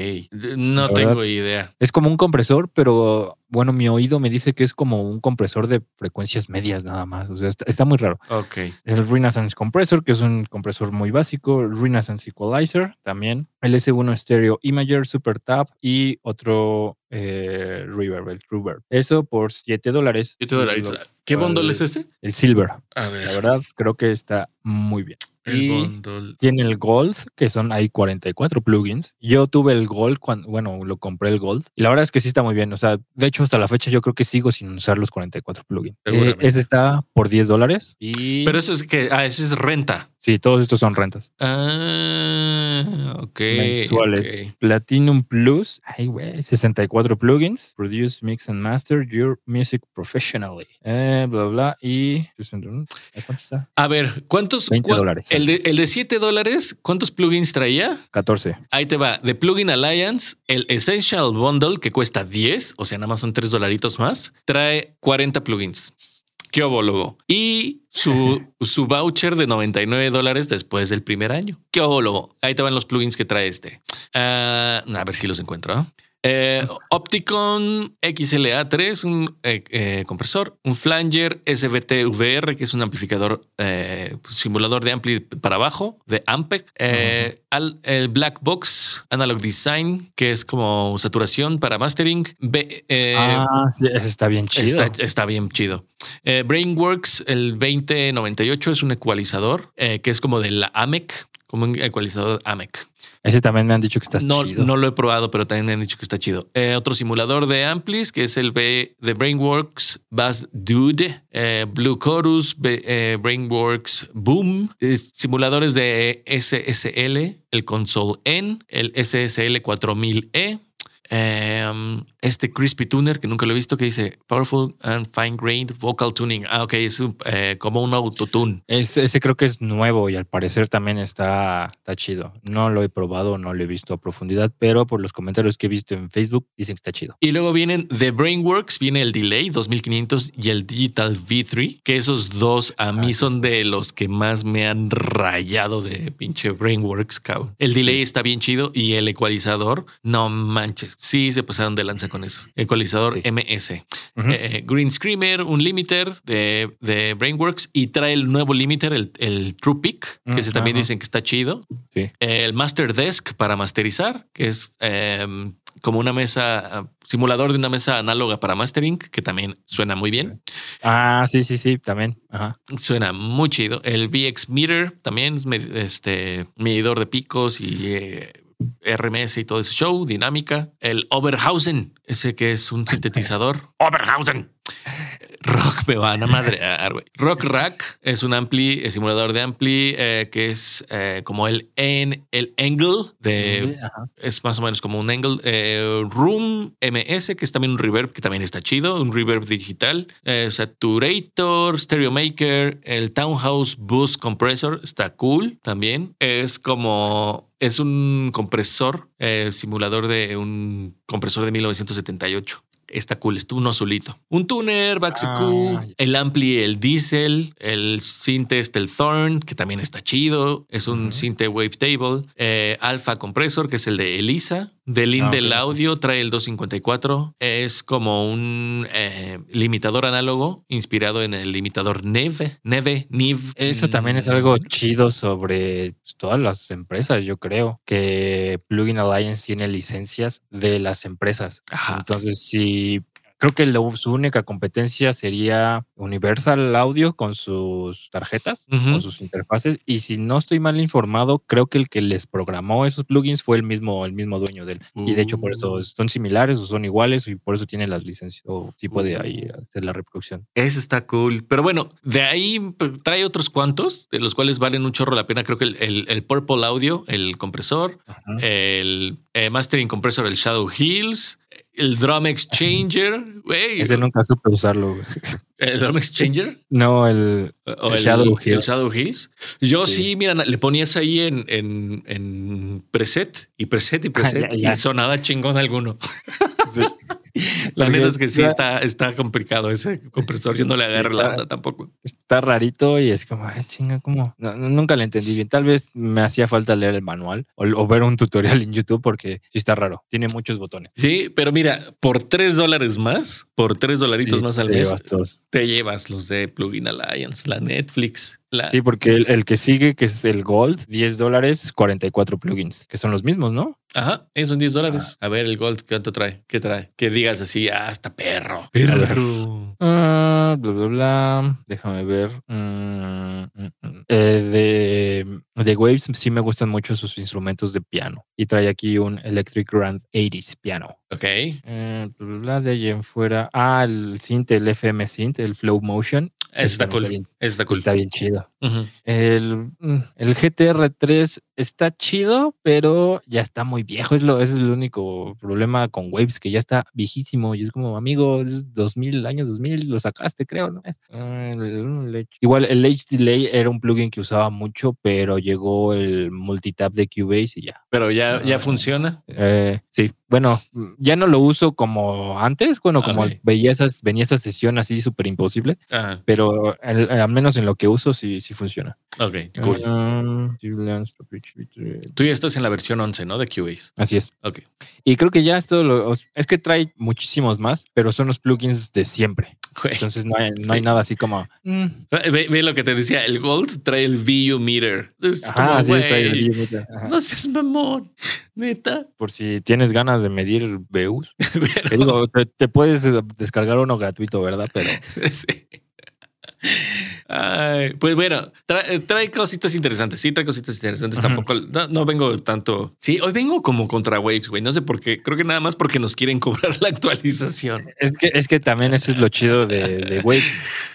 No La tengo verdad- idea. Es como un compresor, pero bueno, mi oído me dice que es como un compresor de frecuencias medias nada más. O sea, está, está muy raro. Ok. El Renaissance Compressor, que es un compresor muy básico. El Renaissance Equalizer también. El S1 Stereo Imager, Super Tab y otro eh, Reverb, el Reverb. Eso por 7 dólares. 7 dólares. Lo- ¿Qué bundle es ese? El Silver. A La ver. verdad, creo que está muy bien. El Y bundle. tiene el Gold, que son ahí 44 plugins. Yo tuve el Gold cuando, bueno, lo compré el Gold. Y la verdad es que sí está muy bien. O sea, de hecho, hasta la fecha yo creo que sigo sin usar los 44 plugins. Eh, ese está por 10 dólares. Y Pero eso es que. Ah, ese es renta. Sí, todos estos son rentas. Ah, ok. Mensuales. ok. Platinum Plus, ay, güey, 64 plugins. Produce, mix and master your music professionally. Eh, bla, bla. Y. ¿Cuánto está? A ver, ¿cuántos? 20 cua- dólares. El de, el de 7 dólares, ¿cuántos plugins traía? 14. Ahí te va. De Plugin Alliance, el Essential Bundle, que cuesta 10, o sea, nada más son 3 dolaritos más, trae 40 plugins. Qué obólogo. Y su, su voucher de 99 dólares después del primer año. Qué obólogo. Ahí te van los plugins que trae este. Ah, a ver si los encuentro. ¿ah? Eh, Opticon XLA3, un eh, eh, compresor, un flanger SVT VR, que es un amplificador, eh, simulador de ampli para abajo, de Ampeg, al- el Black Box Analog Design, que es como saturación para mastering, B- ah, sí, ese está bien chido. Está, está bien chido. Brainworks, el 2098 es un ecualizador que es como de la AMEC, como un ecualizador AMEC. Ese también me han dicho que está No, chido. no lo he probado, pero también me han dicho que está chido. Eh, otro simulador de amplis, que es el B de Brainworks Bass Dude, eh, Blue Chorus, B- eh, Brainworks Boom, es simuladores de SSL, el Console N, el SSL 4000E. Eh, este Crispy Tuner, que nunca lo he visto, que dice Powerful and Fine Grained Vocal Tuning. Ah, ok, es un, eh, como un autotune. Ese, ese creo que es nuevo y al parecer también está, está chido. No lo he probado, no lo he visto a profundidad, pero por los comentarios que he visto en Facebook dicen que está chido. Y luego vienen de Brainworks, viene el Delay 2500 y el Digital V3, que esos dos a mí Ah, son sí. de los que más me han rayado de pinche Brainworks, cabrón. El Delay está bien chido y el ecualizador, no manches, sí se pasaron de lanza con eso. Ecualizador Sí. MS. Ujú. Eh, Green Screamer, un limiter de, de Brainworks y trae el nuevo limiter, el, el True Peak, que Mm, también dicen que está chido. Sí. El Master Desk para masterizar, que es eh, como una mesa, simulador de una mesa análoga para mastering, que también suena muy bien. Ah, sí, sí, sí, también. Ajá. Suena muy chido. El VX Meter también este, medidor de picos y eh, RMS y todo ese show, dinámica. El Oberhausen, ese que es un sintetizador. Oberhausen. Rock me van a madrear, güey. Rock Rack es un ampli, eh, simulador de ampli eh, que es eh, como el, en, el Angle de Ajá. es más o menos como un angle. Eh, Room MS, que es también un reverb, que también está chido, un reverb digital. Saturator, Stereo Maker, el Townhouse Boost Compressor, está cool también. Es como, es un compresor, eh, simulador de un compresor de 1978. Está cool, es uno azulito. Un tuner, Baxi Q, Ah, el Ampli, el Diesel, el Syntest, el Thorn, que también está chido. Es un Ujú. Synth Wavetable. Eh, Alpha Compressor, que es el de Elisa. Del Ah, Intel ok. Audio trae el 254. Es como un eh, limitador análogo inspirado en el limitador Neve. Neve, Niv. Eso también es Mm, algo chido sobre todas las empresas, yo creo, que Plugin Alliance tiene licencias de las empresas. Ajá. Entonces, sí, creo que su única competencia sería Universal Audio con sus tarjetas Ujú. o sus interfaces. Y si no estoy mal informado, creo que el que les programó esos plugins fue el mismo, el mismo dueño de él. Y de hecho, por eso Uh. son similares o son iguales y por eso tienen las licencias o sí puede ahí Uh. hacer la reproducción. Ese está cool. Pero bueno, de ahí pues, trae otros cuantos, de los cuales valen un chorro la pena. Creo que el, el- el Purple Audio, el compresor, el eh, Mastering Compressor, el Shadow Hills, el Drum Exchanger, güey. Ese nunca supe usarlo. güey. El Drum Exchanger. No, el, O El Shadow el Hills. Shadow Hills. Yo sí, Sí. mira, le ponías ahí en, en, en preset y preset y preset ya, ya. y sonaba chingón alguno. sí. La neta es que sí está- está, complicado ese compresor. Yo no le agarro la onda tampoco. está rarito y es como, ay, chinga, ¿cómo? No, nunca le entendí bien. Tal vez me hacía falta leer el manual o, o ver un tutorial en YouTube porque sí está raro. Tiene muchos botones. Sí, pero mira, por tres dólares más, por tres dolaritos Sí, más al te mes, llevas te llevas los de Plugin Alliance, la Netflix, la. Sí, porque el, el que sigue, que es el Gold, 10 dólares, 44 plugins, que son los mismos, ¿no? Ajá, son 10 dólares. Ah. A ver, el Gold, ¿cuánto trae? ¿Qué trae? Que digas así, ah, hasta perro. ver. Perro. Ah, bla, bla, bla. Déjame ver. Mm, mm, mm. Eh, de, de Waves sí me gustan mucho sus instrumentos de piano. Y trae aquí un Electric Grand 80s piano. Ok. Eh, bla, bla, bla, de ahí en fuera. Ah, el synth, el FM synth, el Flow Motion. Ese está cool. bien- está cool. Está bien chido. El, el GTR3 está chido, pero ya está muy viejo. Es lo, ese es el único problema con Waves, que ya está viejísimo. Y es como, amigo, es 2000, año 2000, lo sacaste, creo, ¿no? Ah, Igual el H Delay era un plugin que usaba mucho, pero llegó el multitap de Cubase y ya. Pero ya, ya Ah. funciona. Eh, sí, bueno, ya no lo uso como antes, bueno, como veía esas, venía esa sesión así súper imposible, Ah, pero al menos en lo que uso sí, sí funciona. ok, cool. Bitrate. Tú ya estás en la versión 11, ¿no? De Cubase. Así es. Ok. Y creo que ya es todo lo. Es que trae muchísimos más, pero son los plugins de siempre. Güey. Entonces no hay, no hay Sí. nada así como. mm, Ve, ve lo que te decía, el Gold trae el VU meter. Es ajá, como, sí, trae el güey, límite, ajá. no seas mamón, neta. Por si tienes ganas de medir BUs. Pero- Te digo, te, te puedes descargar uno gratuito, ¿verdad? Pero Sí. Ay, pues bueno, trae, trae cositas interesantes. Sí, trae cositas interesantes. Tampoco no, no vengo tanto. Sí, hoy vengo como contra Waves, güey. No sé por qué. Creo que nada más porque nos quieren cobrar la actualización. Es que, es que también eso es lo chido de, de Waves.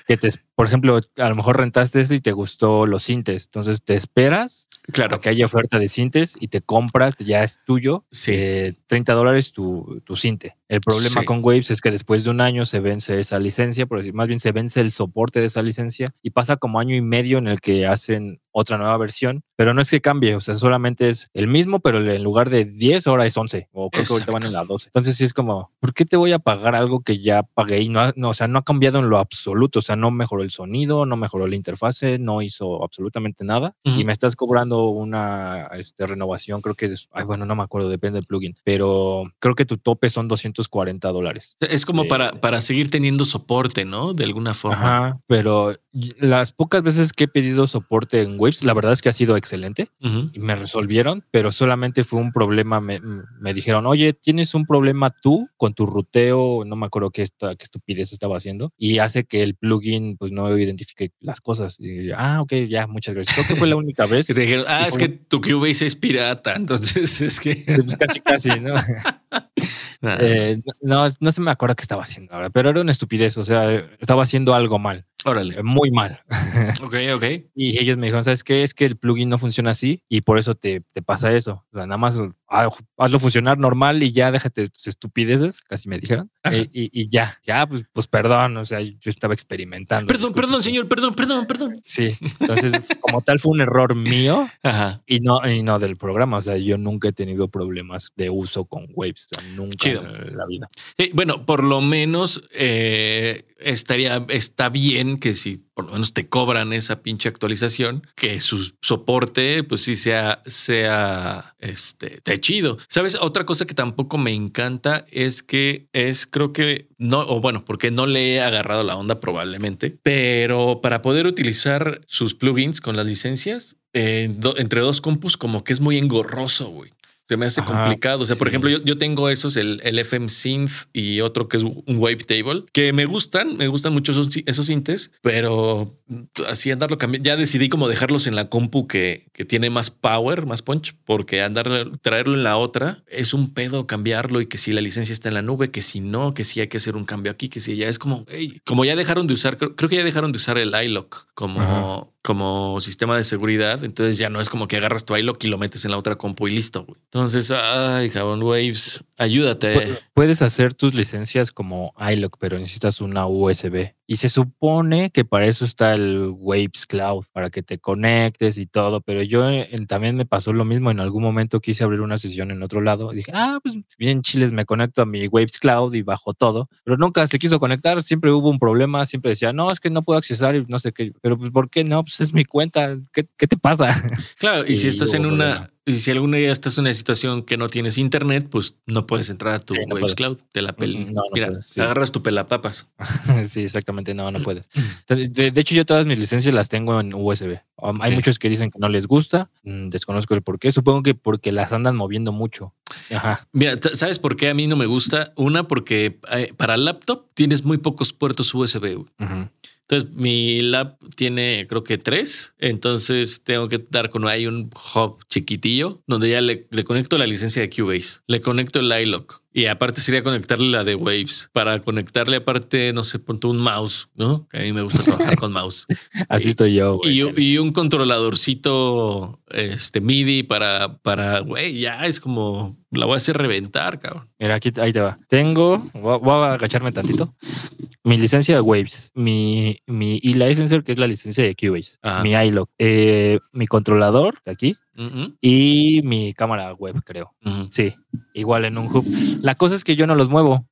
Que te, por ejemplo, a lo mejor rentaste esto y te gustó los cintes. Entonces te esperas Claro. que haya oferta de cintes y te compras, ya es tuyo. Sí. eh, 30 dólares tu, tu cinte. El problema Sí. con Waves es que después de un año se vence esa licencia, por decir, más bien se vence el soporte de esa licencia y pasa como año y medio en el que hacen otra nueva versión, pero no es que cambie, o sea, solamente es el mismo, pero en lugar de 10 ahora es 11, o creo que ahorita van en la 12. Entonces sí es como, ¿por qué te voy a pagar algo que ya pagué y no, ha- no, o sea, no ha cambiado en lo absoluto, o sea, no mejoró el sonido, no mejoró la interfase, no hizo absolutamente nada Ujú. y me estás cobrando una este, renovación, creo que es, ay, bueno, no me acuerdo, depende del plugin, pero creo que tu tope son 240 dólares. Es como Eh, para, para seguir teniendo soporte, ¿no? De alguna forma. Ajá, pero las pocas veces que he pedido soporte en Waves, la verdad es que ha sido excelente Ujú. y me resolvieron, pero solamente fue un problema. Me, me dijeron, oye, tienes un problema tú con tu ruteo, no me acuerdo qué, esta, qué estupidez estaba haciendo, y hace que el plugin pues no identifique las cosas. Y, ah, ok, ya, muchas gracias. Creo que fue la única vez. Que te dijeron, ah, es que tu Cubase es pirata. Entonces es que. Pues, casi, casi, ¿no? Ah, Eh, no, no se me acuerdo qué estaba haciendo ahora, pero era una estupidez, o sea, estaba haciendo algo mal, órale. eh, muy mal. Ok, ok. Y ellos me dijeron, ¿sabes qué? Es que el plugin no funciona así y por eso te, te pasa eso. O sea, nada más hazlo funcionar normal y ya déjate tus estupideces, casi me dijeron. Eh, y, y ya, ya, pues, pues perdón, o sea, yo estaba experimentando. Perdón, perdón, señor, perdón, perdón, perdón. Sí, entonces como tal fue un error mío Ajá. y no, y no del programa. O sea, yo nunca he tenido problemas de uso con Waves, o sea, nunca Chido. en la vida. Sí, bueno, por lo menos eh, estaría, está bien que si por lo menos te cobran esa pinche actualización, que su soporte, pues sí sea, sea, este, esté chido. ¿Sabes? Otra cosa que tampoco me encanta es que es, creo que no, o bueno, porque no le he agarrado la onda probablemente, pero para poder utilizar sus plugins con las licencias, eh, entre dos compus, como que es muy engorroso, güey. Se me hace Ajá, complicado. O sea, por ejemplo, yo, yo tengo esos, el, el FM Synth y otro que es un Wavetable, que me gustan, me gustan mucho esos, esos sintes, pero así andarlo cambiando. Ya decidí como dejarlos en la compu que, que tiene más power, más punch, porque andar, traerlo en la otra es un pedo cambiarlo y que si la licencia está en la nube, que si no, que si hay que hacer un cambio aquí, que si ya es como, hey, como ya dejaron de usar, creo, creo que ya dejaron de usar el iLock como, Ajá. como sistema de seguridad. Entonces ya no es como que agarras tu iLock y lo metes en la otra compu y listo. güey. Entonces, ay, Jabón Waves, ayúdate. Pu- Puedes hacer tus licencias como iLock, pero necesitas una USB. Y se supone que para eso está el Waves Cloud, para que te conectes y todo. Pero yo eh, también me pasó lo mismo. En algún momento quise abrir una sesión en otro lado. Dije, ah, pues bien chiles, me conecto a mi Waves Cloud y bajo todo. Pero nunca se quiso conectar. Siempre hubo un problema. Siempre decía, no, es que no puedo accesar y no sé qué. Pero pues, ¿por qué no? Pues es mi cuenta. ¿Qué, qué te pasa? Claro, y si estás en una, problema. Y si alguna día estás en una situación que no tienes internet, pues no puedes entrar a tu Sí, no Waves puedes. Cloud. Te la pel- Mm, no, no Mira, puedes, sí. agarras tu pelapapas. sí, exactamente. No, no puedes. Entonces, De, de hecho, yo todas mis licencias las tengo en USB. Um, hay muchos que dicen que no les gusta. mm, desconozco el por qué. Supongo que porque las andan moviendo mucho. Ajá. Mira, ¿sabes por qué a mí no me gusta? Una, porque eh, para laptop tienes muy pocos puertos USB. ujú. Entonces, mi lap tiene creo que tres. Entonces, tengo que dar con ahí un hub chiquitillo donde ya le, le conecto la licencia de Cubase, le conecto el iLock y aparte sería conectarle la de Waves para conectarle, aparte, no sé, ponte un mouse, no? Que a mí me gusta trabajar con mouse Así estoy yo. güey, y, y un controladorcito este MIDI para, para, güey, ya es como la voy a hacer reventar, cabrón. Mira, aquí ahí te va. Tengo, voy a, voy a agacharme tantito. Mi licencia de Waves, mi, mi e-licenser, que es la licencia de Cubase, Ajá. mi iLock, eh, mi controlador de aquí Ujú, y mi cámara web, creo. ujú. Sí, igual en un hub. La cosa es que yo no los muevo.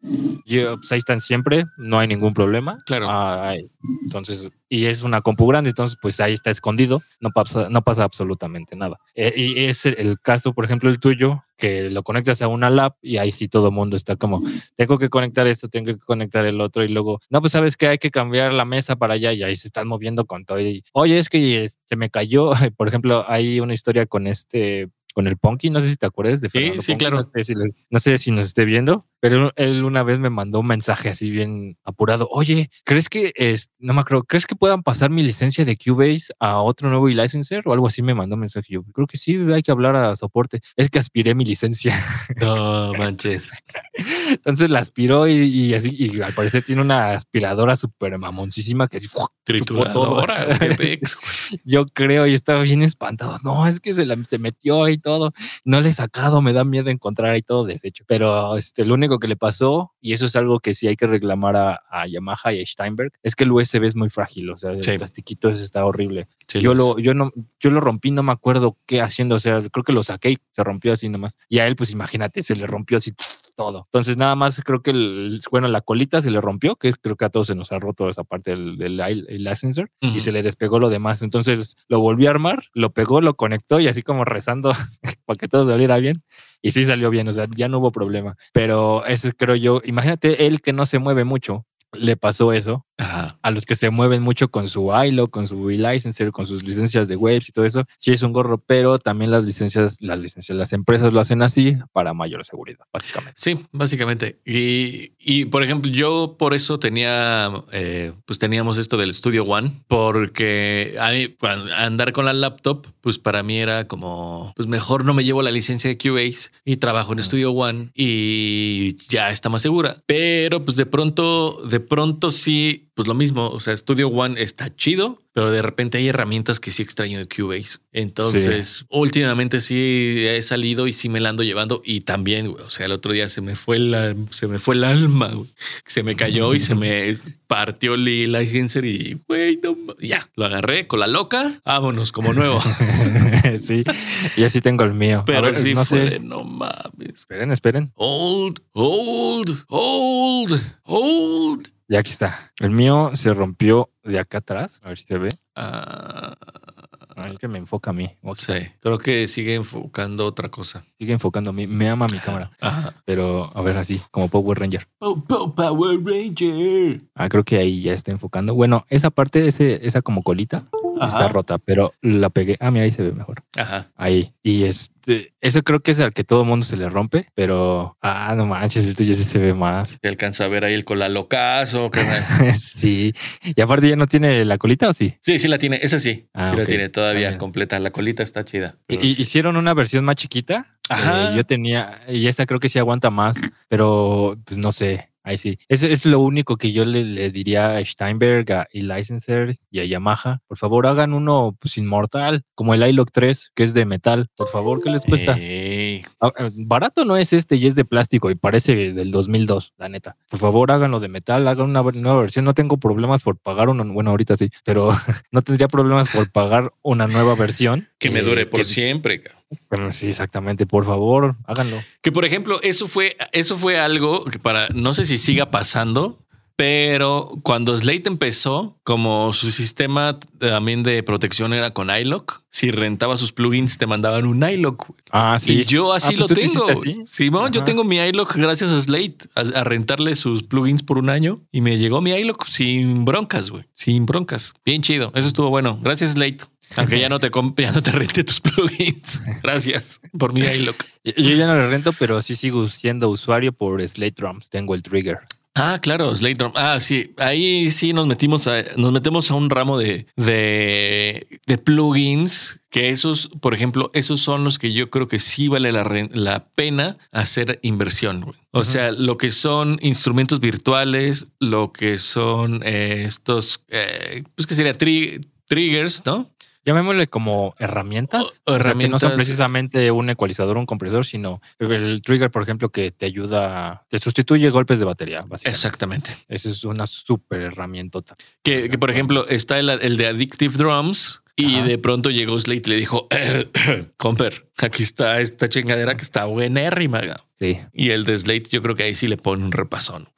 Yo, pues ahí están siempre, no hay ningún problema. Claro. Ah, ay, entonces, y es una compu grande, entonces pues ahí está escondido, no pasa, no pasa absolutamente nada. Eh, y es el, el caso, por ejemplo, el tuyo, que lo conectas a una lab y ahí sí todo mundo está como, tengo que conectar esto, tengo que conectar el otro y luego, no, pues sabes que hay que cambiar la mesa para allá y ahí se están moviendo con todo. Y, Oye, es que eh, se me cayó, por ejemplo, hay una historia con este con el Ponky, no sé si te acuerdas de Sí, Fernando sí, Ponky, claro. No sé, si les- no sé si nos esté viendo. Pero él una vez me mandó un mensaje así bien apurado. Oye, ¿crees que es, no me acuerdo, ¿crees que puedan pasar mi licencia de Cubase a otro nuevo e-licenser o algo así? Me mandó un mensaje. Yo creo que sí, hay que hablar a soporte. Es que aspiré mi licencia. No manches. Entonces la aspiró y, y así, y al parecer tiene una aspiradora súper mamoncísima que así. Trituradora. Yo creo y estaba bien espantado. No, es que se, la- se metió y todo. No le he sacado, me da miedo encontrar ahí todo deshecho. Pero este, lo único que le pasó, y eso es algo que sí hay que reclamar a, a Yamaha y a Steinberg, es que el USB es muy frágil. O sea, el Sí. plastiquito está horrible. Sí, yo, lo yo, no, yo lo rompí, no me acuerdo qué haciendo. O sea, creo que lo saqué y se rompió así nomás. Y a él, pues imagínate, se le rompió así todo. Entonces, nada más creo que, el, bueno, la colita se le rompió, que creo que a todos se nos ha roto esa parte del, del el, el licenser y se le despegó lo demás. Entonces lo volví a armar, lo pegó, lo conectó y así como rezando para que todo saliera bien. Y sí salió bien, o sea, ya no hubo problema. Pero eso creo yo, imagínate él que no se mueve mucho, le pasó eso Ajá. a los que se mueven mucho con su ILO, con su e-licenser, con sus licencias de Waves y todo eso, sí es un gorro, pero también las licencias, las licencias, las empresas lo hacen así para mayor seguridad, básicamente. Sí, básicamente. Y, y, por ejemplo, yo por eso tenía, eh, pues teníamos esto del Studio One, porque a mí, andar con la laptop, pues para mí era como, pues mejor no me llevo la licencia de Cubase y trabajo en Studio One y ya está más segura. Pero pues de pronto, de pronto sí, pues lo mismo. O sea, Studio One está chido, pero de repente hay herramientas que sí extraño de Cubase. Entonces, últimamente sí he salido y sí me la ando llevando y también, güey, o sea, el otro día se me fue la, se me fue el alma, güey. se me cayó y se me partió el licenser y güey, no ya lo agarré con la loca, vámonos como nuevo. sí, y así tengo el mío. Pero ver, sí no fue, sé. no mames. Esperen, esperen. Old, old, old, old. Ya aquí está. El mío se rompió de acá atrás. A ver si se ve. Ah, Ay, que me enfoca a mí. Ok, sí, creo que sigue enfocando otra cosa. Sigue enfocando a mí. Me ama mi cámara. Ajá. Pero a ver así, como Power Ranger. Oh, oh, Power Ranger. Ah, creo que ahí ya está enfocando. Bueno, esa parte, ese, esa como colita, está rota, pero la pegué. Ah, mira, ahí se ve mejor. Ajá. Ahí. Y este, eso creo que es al que todo mundo se le rompe, pero ah, no manches, el tuyo sí se ve más. Se alcanza a ver ahí el colalocazo. sí. Y aparte ya no tiene la colita o sí. Sí, sí la tiene. Esa sí. Ah, sí la tiene todavía Ah, completa. La colita está chida. Y, Pero y- sí. hicieron una versión más chiquita. Ajá. Eh, yo tenía, y esa creo que sí aguanta más, pero pues no sé. Ahí sí. Es lo único que yo le, le diría a Steinberg, a Licenser y a Yamaha. Por favor, hagan uno pues inmortal, como el iLock 3, que es de metal. Por favor, ¿qué les cuesta? Ah, eh, Barato no es este y es de plástico y parece del 2002, la neta. Por favor, háganlo de metal, hagan una nueva versión. No tengo problemas por pagar una, bueno, ahorita sí, pero no tendría problemas por pagar una nueva versión. Que me dure por que- siempre. cabrón. Bueno, sí, exactamente. Por favor, háganlo. Que por ejemplo, eso fue, eso fue algo que para, no sé si siga pasando, pero cuando Slate empezó, como su sistema también de protección era con iLock, si rentaba sus plugins te mandaban un iLock. Ah, sí. Y yo así Ah, pues lo te tengo. así. Simón, yo tengo mi iLock gracias a Slate, a, a rentarle sus plugins por un año y me llegó mi iLock sin broncas, güey. Sin broncas. Bien chido. Eso estuvo bueno. Gracias, Slate. Aunque ya no te ya no te rente tus plugins. Gracias por mi iLock. Yo ya no le rento, pero sí sigo siendo usuario por Slate Drums. Tengo el trigger. Ah, claro, Slate Drum. Ah, sí, ahí sí nos metimos a, nos metemos a un ramo de, de, de plugins que esos, por ejemplo, esos son los que yo creo que sí vale la, re- la pena hacer inversión. güey. O sea, lo que son instrumentos virtuales, lo que son eh, estos, eh, pues que sería tri- triggers, ¿no? Llamémosle como herramientas. O- o O sea, que no son herramientas. precisamente un ecualizador un compresor, sino el trigger, por ejemplo, que te ayuda, te sustituye golpes de batería, básicamente. Exactamente. Esa es una súper herramienta. Que, que, por ejemplo, está el, el de Addictive Drums y Ajá. de pronto llegó Slate y le dijo, Comper, aquí está esta chingadera que está buenérrima. ga". Sí, Y el de Slate yo creo que ahí sí le pone un repasón.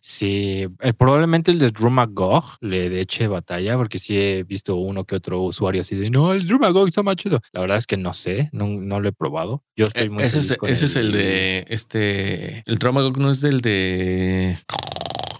Sí. Eh, probablemente el de Drumagog le eche batalla, porque sí he visto uno que otro usuario así de no, el Drumagog está más chido. La verdad es que no sé, no, no lo he probado. Yo estoy muy Eh, Ese, es, con ese es el de este. El Tromagog no es del de.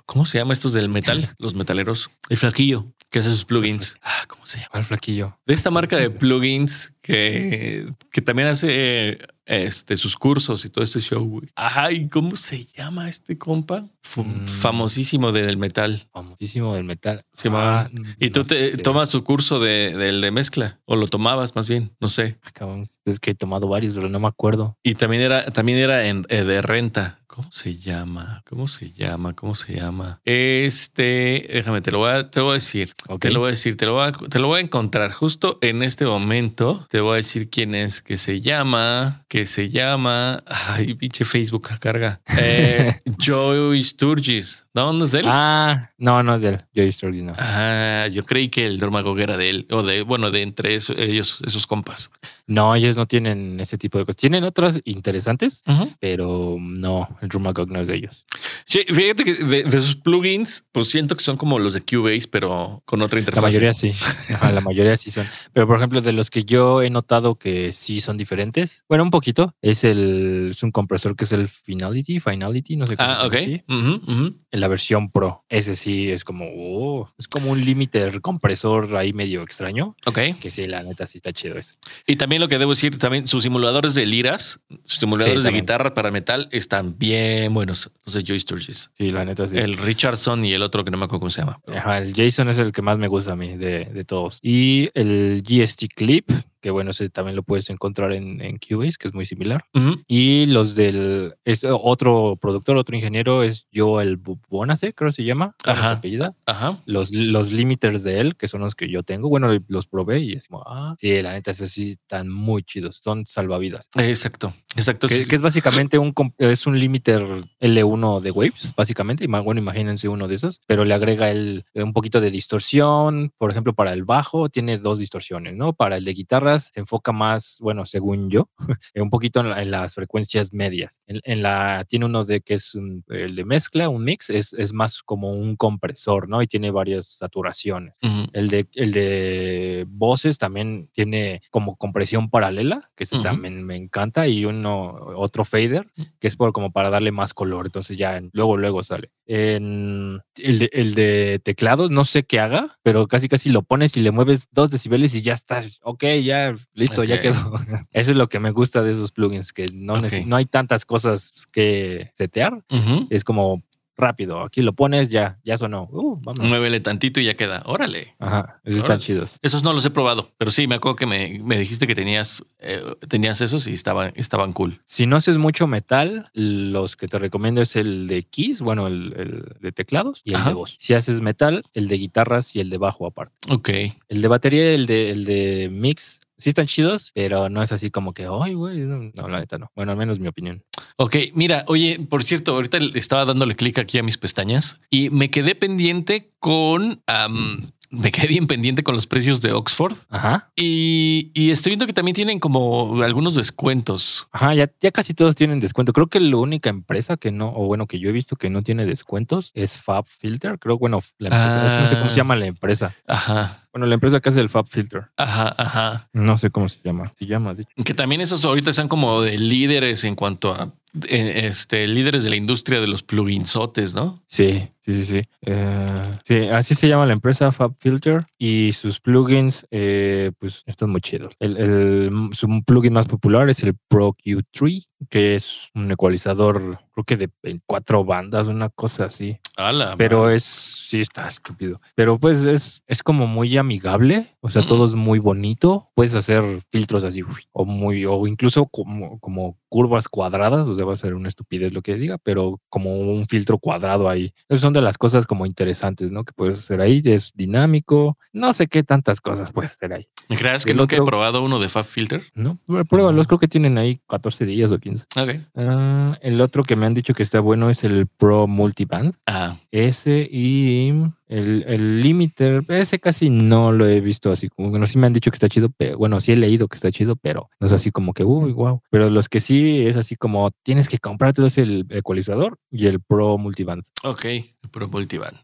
¿Cómo se llama estos del metal? Los metaleros. El flaquillo que hace sus plugins. Ah, ¿cómo se llama? ¿Cuál flaquillo? De esta marca de plugins que que también hace este, sus cursos y todo este show, güey. Ay, ¿cómo se llama este compa? Mm. Famosísimo de- del metal. Famosísimo del metal. Man. Ah, Y tú te sé. tomas su curso de, del de mezcla, o lo tomabas más bien, no sé. Ah, cabrón. Es que he tomado varios, pero no me acuerdo. Y también era, también era en, eh, de renta. ¿Cómo se llama? ¿Cómo se llama? ¿Cómo se llama? Este, déjame, te lo voy a, te lo voy a decir. Ok. Te lo voy a decir, te lo voy a, te lo voy a encontrar justo en este momento. Te voy a decir quién es, que se llama, que se llama. Ay, pinche Facebook carga. Eh, Joey Sturgis. ¿No? ¿No es él? Ah, no, no es de él. No. Ah, yo creí que el Dormagog era de él, o de, bueno, de entre eso- ellos, esos compas. No, ellos no tienen ese tipo de cosas. Tienen otras interesantes, pero no, el Rumagog no es de ellos. Sí, fíjate que de, de sus plugins, pues siento que son como los de Cubase, pero con otra La interfaz. mayoría sí. Ajá, la mayoría sí son. Pero por ejemplo, de los que yo he notado que sí son diferentes, bueno, un poquito, es el es un compresor que es el Finality, Finality, no sé cómo Ah, ok. Ujú, ujú. En la versión Pro. Ese sí es como, oh, es como un limiter compresor ahí medio extraño. Ok. Que sí, la neta sí está chido ese. Y también lo que debo decir, también sus simuladores de liras, sus simuladores de guitarra para metal están bien buenos. Los de Joey Sturgis. Sí, la neta sí. El Richardson y el otro que no me acuerdo cómo se llama. Ajá, el Jason es el que más me gusta a mí de, de todos. Y el GST Clip, que bueno, ese también lo puedes encontrar en, en Cubase, que es muy similar. Ujú. Y los del es otro productor, otro ingeniero, es Joel Bonace, creo que se llama. ¿cómo se Ajá. apellida? Ajá. Los, los limiters de él, que son los que yo tengo, bueno, los probé y es como, ah, sí, la neta, esos sí están muy chidos, son salvavidas. Exacto. Exacto. Que, que es básicamente un, es un limiter L1 de Waves, básicamente. Y ma- bueno, imagínense uno de esos, pero le agrega el, un poquito de distorsión. Por ejemplo, para el bajo tiene dos distorsiones, ¿no? Para el de guitarras se enfoca más, bueno, según yo, un poquito en, la- en las frecuencias medias. En, en la, tiene uno de que es un- el de mezcla, un mix, es, es más como un compresor, ¿no? Y tiene varias saturaciones. Ujú. El de, el de voces también tiene como compresión paralela, que ese Ujú. también me encanta, y uno, otro fader, que es por, como para darle más color. Entonces ya luego, luego sale. En el, de, el de teclados, no sé qué haga, pero casi casi lo pones y le mueves dos decibeles y ya está. Ok, ya, listo, ya quedó. Eso es lo que me gusta de esos plugins, que no, no hay tantas cosas que setear. Ujú. Es como rápido. Aquí lo pones, ya, ya sonó. Uh. Muévele tantito y ya queda. Órale. Ajá, esos están chidos. Esos no los he probado, pero sí, me acuerdo que me, me dijiste que tenías, eh, tenías esos y estaban, estaban cool. Si no haces mucho metal, los que te recomiendo es el de keys, bueno, el, el de teclados y el Ajá. de voz. Si haces metal, el de guitarras y el de bajo aparte. Ok. El de batería y el de, el de mix sí están chidos, pero no es así como que, ay, güey, no, no, la neta no. Bueno, al menos mi opinión. Ok, mira, oye, por cierto, ahorita estaba dándole clic aquí a mis pestañas y me quedé pendiente con, am, me quedé bien pendiente con los precios de Oxford Ajá. y, y estoy viendo que también tienen como algunos descuentos. Ajá, ya, ya casi todos tienen descuento. Creo que la única empresa que no, o bueno, que yo he visto que no tiene descuentos es Fab Filter. Creo, bueno, la empresa, es que no sé cómo se Ah. llama la empresa. Ajá, Bueno, la empresa que hace el Fab Filter. ajá, ajá. No sé cómo se llama. Se llama, de hecho. Que también esos ahorita están como de líderes en cuanto a este líderes de la industria de los pluginsotes, ¿no? Sí, sí, sí, sí. Eh, sí, así se llama la empresa Fab Filter y sus plugins, eh, pues están muy chidos. El, el- su plugin más popular es el Pro Q3, que es un ecualizador, creo que de cuatro bandas, una cosa así. Ala, Pero es, sí, está estúpido. Pero pues es, es como muy amigable, o sea, Mm. todo es muy bonito. Puedes hacer filtros así, o muy, o incluso como, como curvas cuadradas, o sea, va a ser una estupidez lo que diga, pero como un filtro cuadrado ahí. Esas son de las cosas como interesantes, ¿no? Que puedes hacer ahí, es dinámico, no sé qué tantas cosas puedes hacer ahí, ¿Me creas que nunca he otro- probado uno de Fab Filter? ¿no? Prué- Pruébalos, creo que tienen ahí 14 días o 15. Ok. Ah, el otro que me han dicho que está bueno es el Pro Multiband. Ah, Ese y el, el limiter, ese casi no lo he visto así como, bueno, sí me han dicho que está chido, pero bueno, sí he leído que está chido, pero no es así como que, uy, wow. Pero los que sí es así como, tienes que comprarte es el ecualizador y el Pro Multiband. ok. El Pro Multiband.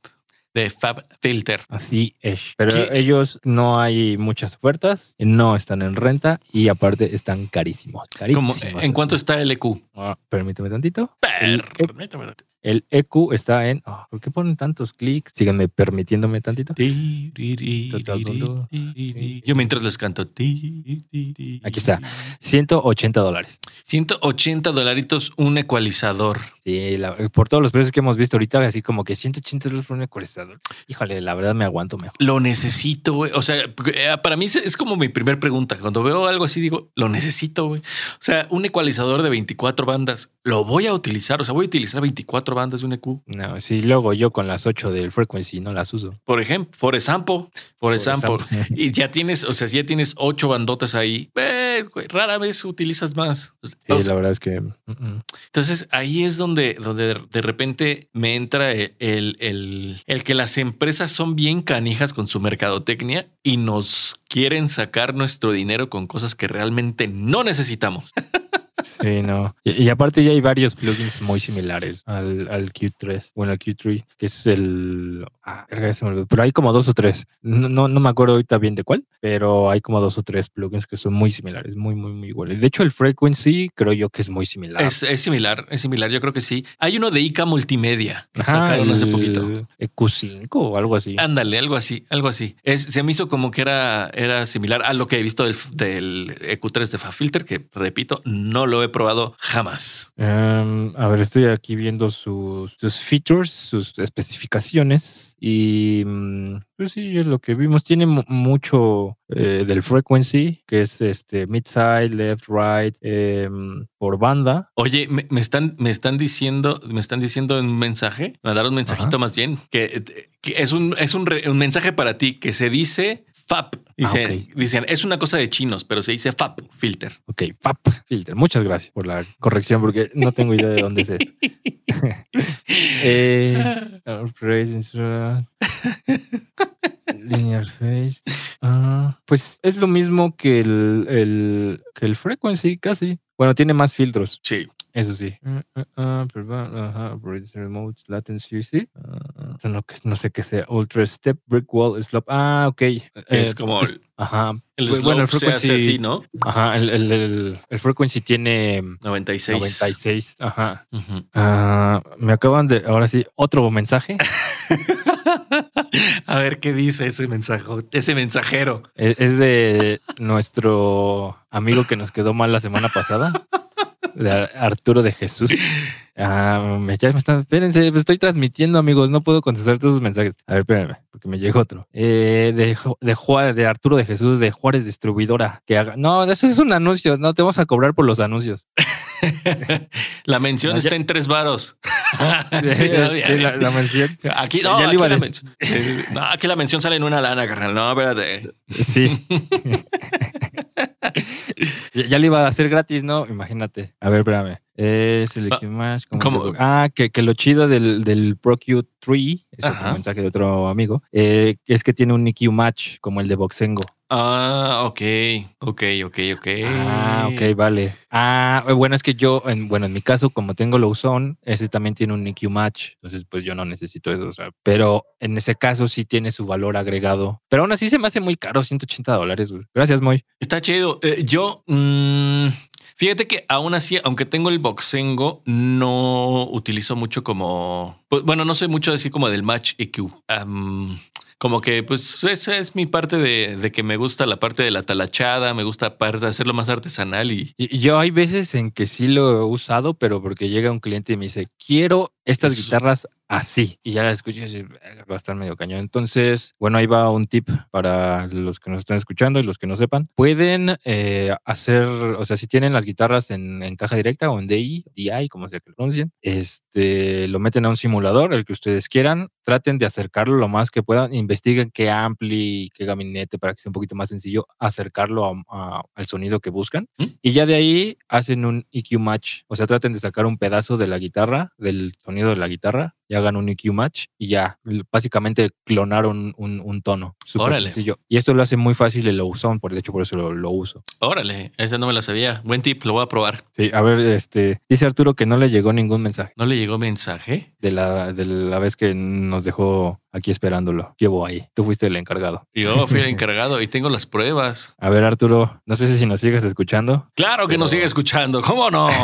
De Fab Filter. Así es. Pero ¿Qué? ellos no hay muchas ofertas, no están en renta y aparte están carísimos. Carísimos ¿En cuánto está el EQ? Ah, permíteme tantito. El- Permítame. El EQ está en. oh, ¿Por qué ponen tantos clics? Síganme permitiéndome tantito. Yo mientras les canto. Aquí está. 180 dólares. 180 dolaritos un ecualizador. Sí, la- por todos los precios que hemos visto ahorita, así como que 180 dólares por un ecualizador. Híjole, la verdad me aguanto mejor. Lo necesito, güey. O sea, eh, para mí es- es como mi primer pregunta. Cuando veo algo así, digo, lo necesito, güey. O sea, un ecualizador de 24 bandas, lo voy a utilizar. O sea, voy a utilizar 24 bandas de un EQ. No, sí, luego yo con las 8 del frequency no las uso. Por ejemplo, for example, por example. example. Y ya tienes, o sea, si ya tienes ocho bandotas ahí, eh, güey, rara vez utilizas más. O Sí, sea, la verdad es que. mm, mm. Entonces ahí es donde, donde de- de repente me entra el, el, el- el que las empresas son bien canijas con su mercadotecnia y nos quieren sacar nuestro dinero con cosas que realmente no necesitamos. Sí, no. Y, y aparte ya hay varios plugins muy similares al, al Q3, bueno, al Q3, que es el... Ah, pero hay como dos o tres. No, no, no me acuerdo ahorita bien de cuál, pero hay como dos o tres plugins que son muy similares, muy, muy, muy iguales. De hecho, el Frequency creo yo que es muy similar. Es, es similar, es similar, yo creo que sí. Hay uno de ICA Multimedia que Ajá, sacaron hace poquito. EQ5 o algo así. Ándale, algo así, algo así. Es, se me hizo como que era, era similar a lo que he visto del, del EQ3 de FaFilter, que repito, no lo he probado jamás. Em, a ver, estoy aquí viendo sus, sus features, sus especificaciones y mm, pues sí, es lo que vimos. Tiene mu- mucho eh, del frequency, que es este mid-side, left, right, em, por banda. Oye, me, me están, me están diciendo, me están diciendo en un mensaje, me mandaron un mensajito Ajá. más bien, que, que es un, es un, re- un mensaje para ti que se dice FAP. Dice, Ah. Dicen, es una cosa de chinos, pero se dice FAP filter. Ok, FAP filter. Muchas gracias por la corrección porque no tengo idea de dónde es esto. Eh, linear phase. Ah, pues es lo mismo que el, el- que el frequency, casi. Bueno, tiene más filtros. Sí. Eso sí. Ah, ah, ah, remote latency, sí. No, no sé qué sea. Ultra step, brick wall, slope. Ah, ok. Es Eh, como pues, el, ajá. el Pues, slope bueno, el se hace frequency- así, ¿no? Ajá. El, el, el, el frequency tiene 96. 96. Ajá. Ujú. Ah, me acaban de. Ahora sí, otro mensaje. A ver qué dice ese mensaje, ese mensajero. es, es de nuestro amigo que nos quedó mal la semana pasada. De Ar- Arturo de Jesús. Ah, me, ya me están. Espérense, pues estoy transmitiendo, amigos. No puedo contestar todos sus mensajes. A ver, espérenme, porque me llegó otro. Eh, de, de Juárez, de Arturo de Jesús, de Juárez Distribuidora. Que haga. No, eso es un anuncio. No te vamos a cobrar por los anuncios. La mención No, ya- está en tres varos. Sí, la, la mención. Aquí, no, Ya aquí, la no, aquí la mención sale en una lana, carnal. No, espérate. Sí. Ya, le iba a hacer gratis, ¿no? Imagínate. A ver, espérame. Es el Ah, que más. ¿cómo? Ah, que, que lo chido del, del ProQ3, es otro mensaje de otro amigo, eh, es que tiene un EQ match como el de Boxengo. Ah, ok, ok, ok, ok. Ah, ok, vale. Ah, bueno, es que yo, en, bueno, en mi caso, como tengo Lowzone, ese también tiene un EQ match. Entonces, pues yo no necesito eso. o sea, pero en ese caso sí tiene su valor agregado. Pero aún así se me hace muy caro, 180 dólares. Gracias, Moy. Está chido. Eh, yo, mm, fíjate que aún así, aunque tengo el Boxengo, no utilizo mucho como, pues, bueno, no soy mucho así como del match EQ. Am, como que, pues, esa es mi parte de, de que me gusta la parte de la talachada, me gusta parte de hacerlo más artesanal y Y yo hay veces en que sí lo he usado, pero porque llega un cliente y me dice, quiero estas guitarras así. Y ya las escucho y dices, "Verga, va a estar medio cañón. Entonces, bueno, ahí va un tip para los que nos están escuchando y los que no sepan. Pueden eh, hacer, o sea, si tienen las guitarras en, en caja directa o en DI, DI, como sea que lo pronuncien, este, lo meten a un simulador, el que ustedes quieran. Traten de acercarlo lo más que puedan. Investiguen qué ampli, qué gabinete para que sea un poquito más sencillo acercarlo a- a- al sonido que buscan. ¿Mm? Y ya de ahí hacen un EQ match. O sea, traten de sacar un pedazo de la guitarra, del sonido de la guitarra, y hagan un EQ match y ya básicamente clonaron un, un tono. Súper Órale. sencillo. Y esto lo hace muy fácil el Ozone, por de hecho por eso lo, lo uso. órale, esa no me la sabía. Buen tip, lo voy a probar. Sí, a ver, este, dice Arturo que no le llegó ningún mensaje ¿No le llegó mensaje? de la, de la vez que nos dejó aquí esperándolo. Llevo ahí. Tú fuiste el encargado. Yo fui el encargado y tengo las pruebas. A ver, Arturo, no sé si nos sigues escuchando. Claro que nos sigue escuchando, ¿cómo no?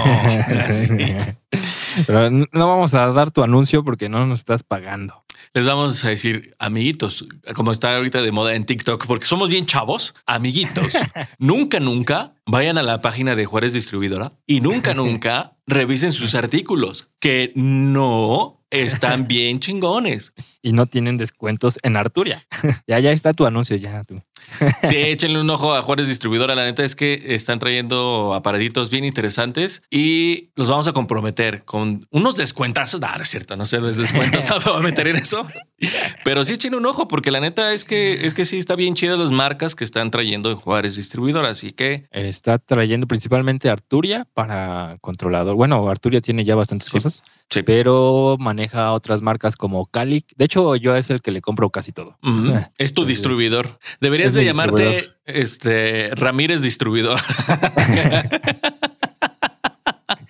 Pero no vamos a dar tu anuncio porque no nos estás pagando. Les vamos a decir, amiguitos, como está ahorita de moda en TikTok, porque somos bien chavos, amiguitos. nunca, nunca vayan a la página de Juárez Distribuidora y nunca, nunca revisen sus artículos, que no están bien chingones. Y no tienen descuentos en Arturia. ya, ya está tu anuncio, ya tú. Sí, échenle un ojo a Juárez Distribuidora. La neta es que están trayendo aparatitos bien interesantes y los vamos a comprometer con unos descuentazos. No, no es cierto, no sé, los descuentos me voy a meter en eso. Pero sí echen un ojo porque la neta es que es que sí está bien chidas las marcas que están trayendo en Juárez Distribuidora. Así que está trayendo principalmente Arturia para controlador. Bueno, Arturia tiene ya bastantes cosas, pero maneja otras marcas como Calic. De hecho, yo es el que le compro casi todo. Es tu distribuidor. Deberías de llamarte este Ramírez Distribuidor.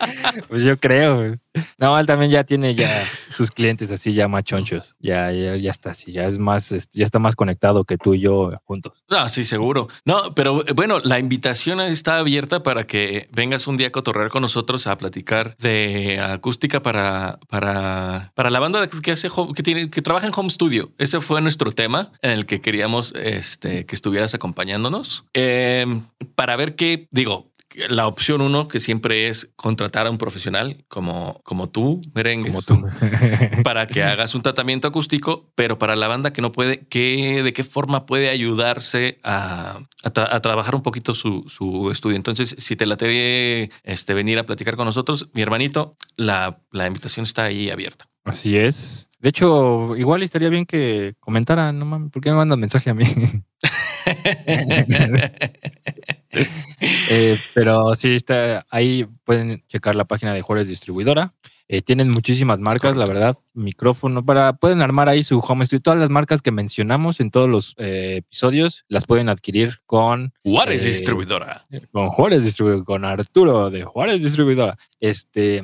pues yo creo. No, él también ya tiene ya sus clientes así ya machonchos. Ya, ya, ya está así, ya es más, ya está más conectado que tú y yo juntos. Ah, sí, seguro. No, pero eh, bueno, la invitación está abierta para que vengas un día a cotorrear con nosotros a platicar de acústica para, para, para la banda que hace que tiene, que trabaja en home studio. Ese fue nuestro tema en el que queríamos este, que estuvieras acompañándonos. Em, para ver qué, digo, la opción uno, que siempre es contratar a un profesional como, como tú, merengue, como tú, para que hagas un tratamiento acústico, pero para la banda que no puede, ¿qué, ¿de qué forma puede ayudarse a, a, trabajar un poquito su, su, estudio? Entonces, si te la te este, venir a platicar con nosotros, mi hermanito, la, la invitación está ahí abierta. Así es. De hecho, igual estaría bien que comentaran, no mames, ¿por qué me mandan mensaje a mí? Eh, pero sí, está ahí pueden checar la página de Juárez Distribuidora. Eh, tienen muchísimas marcas, la verdad. Micrófono para pueden armar ahí su home studio. Todas las marcas que mencionamos en todos los eh, episodios las pueden adquirir con Juárez Distribuidora. Con Juárez Distribuidora, con Arturo de Juárez Distribuidora. Este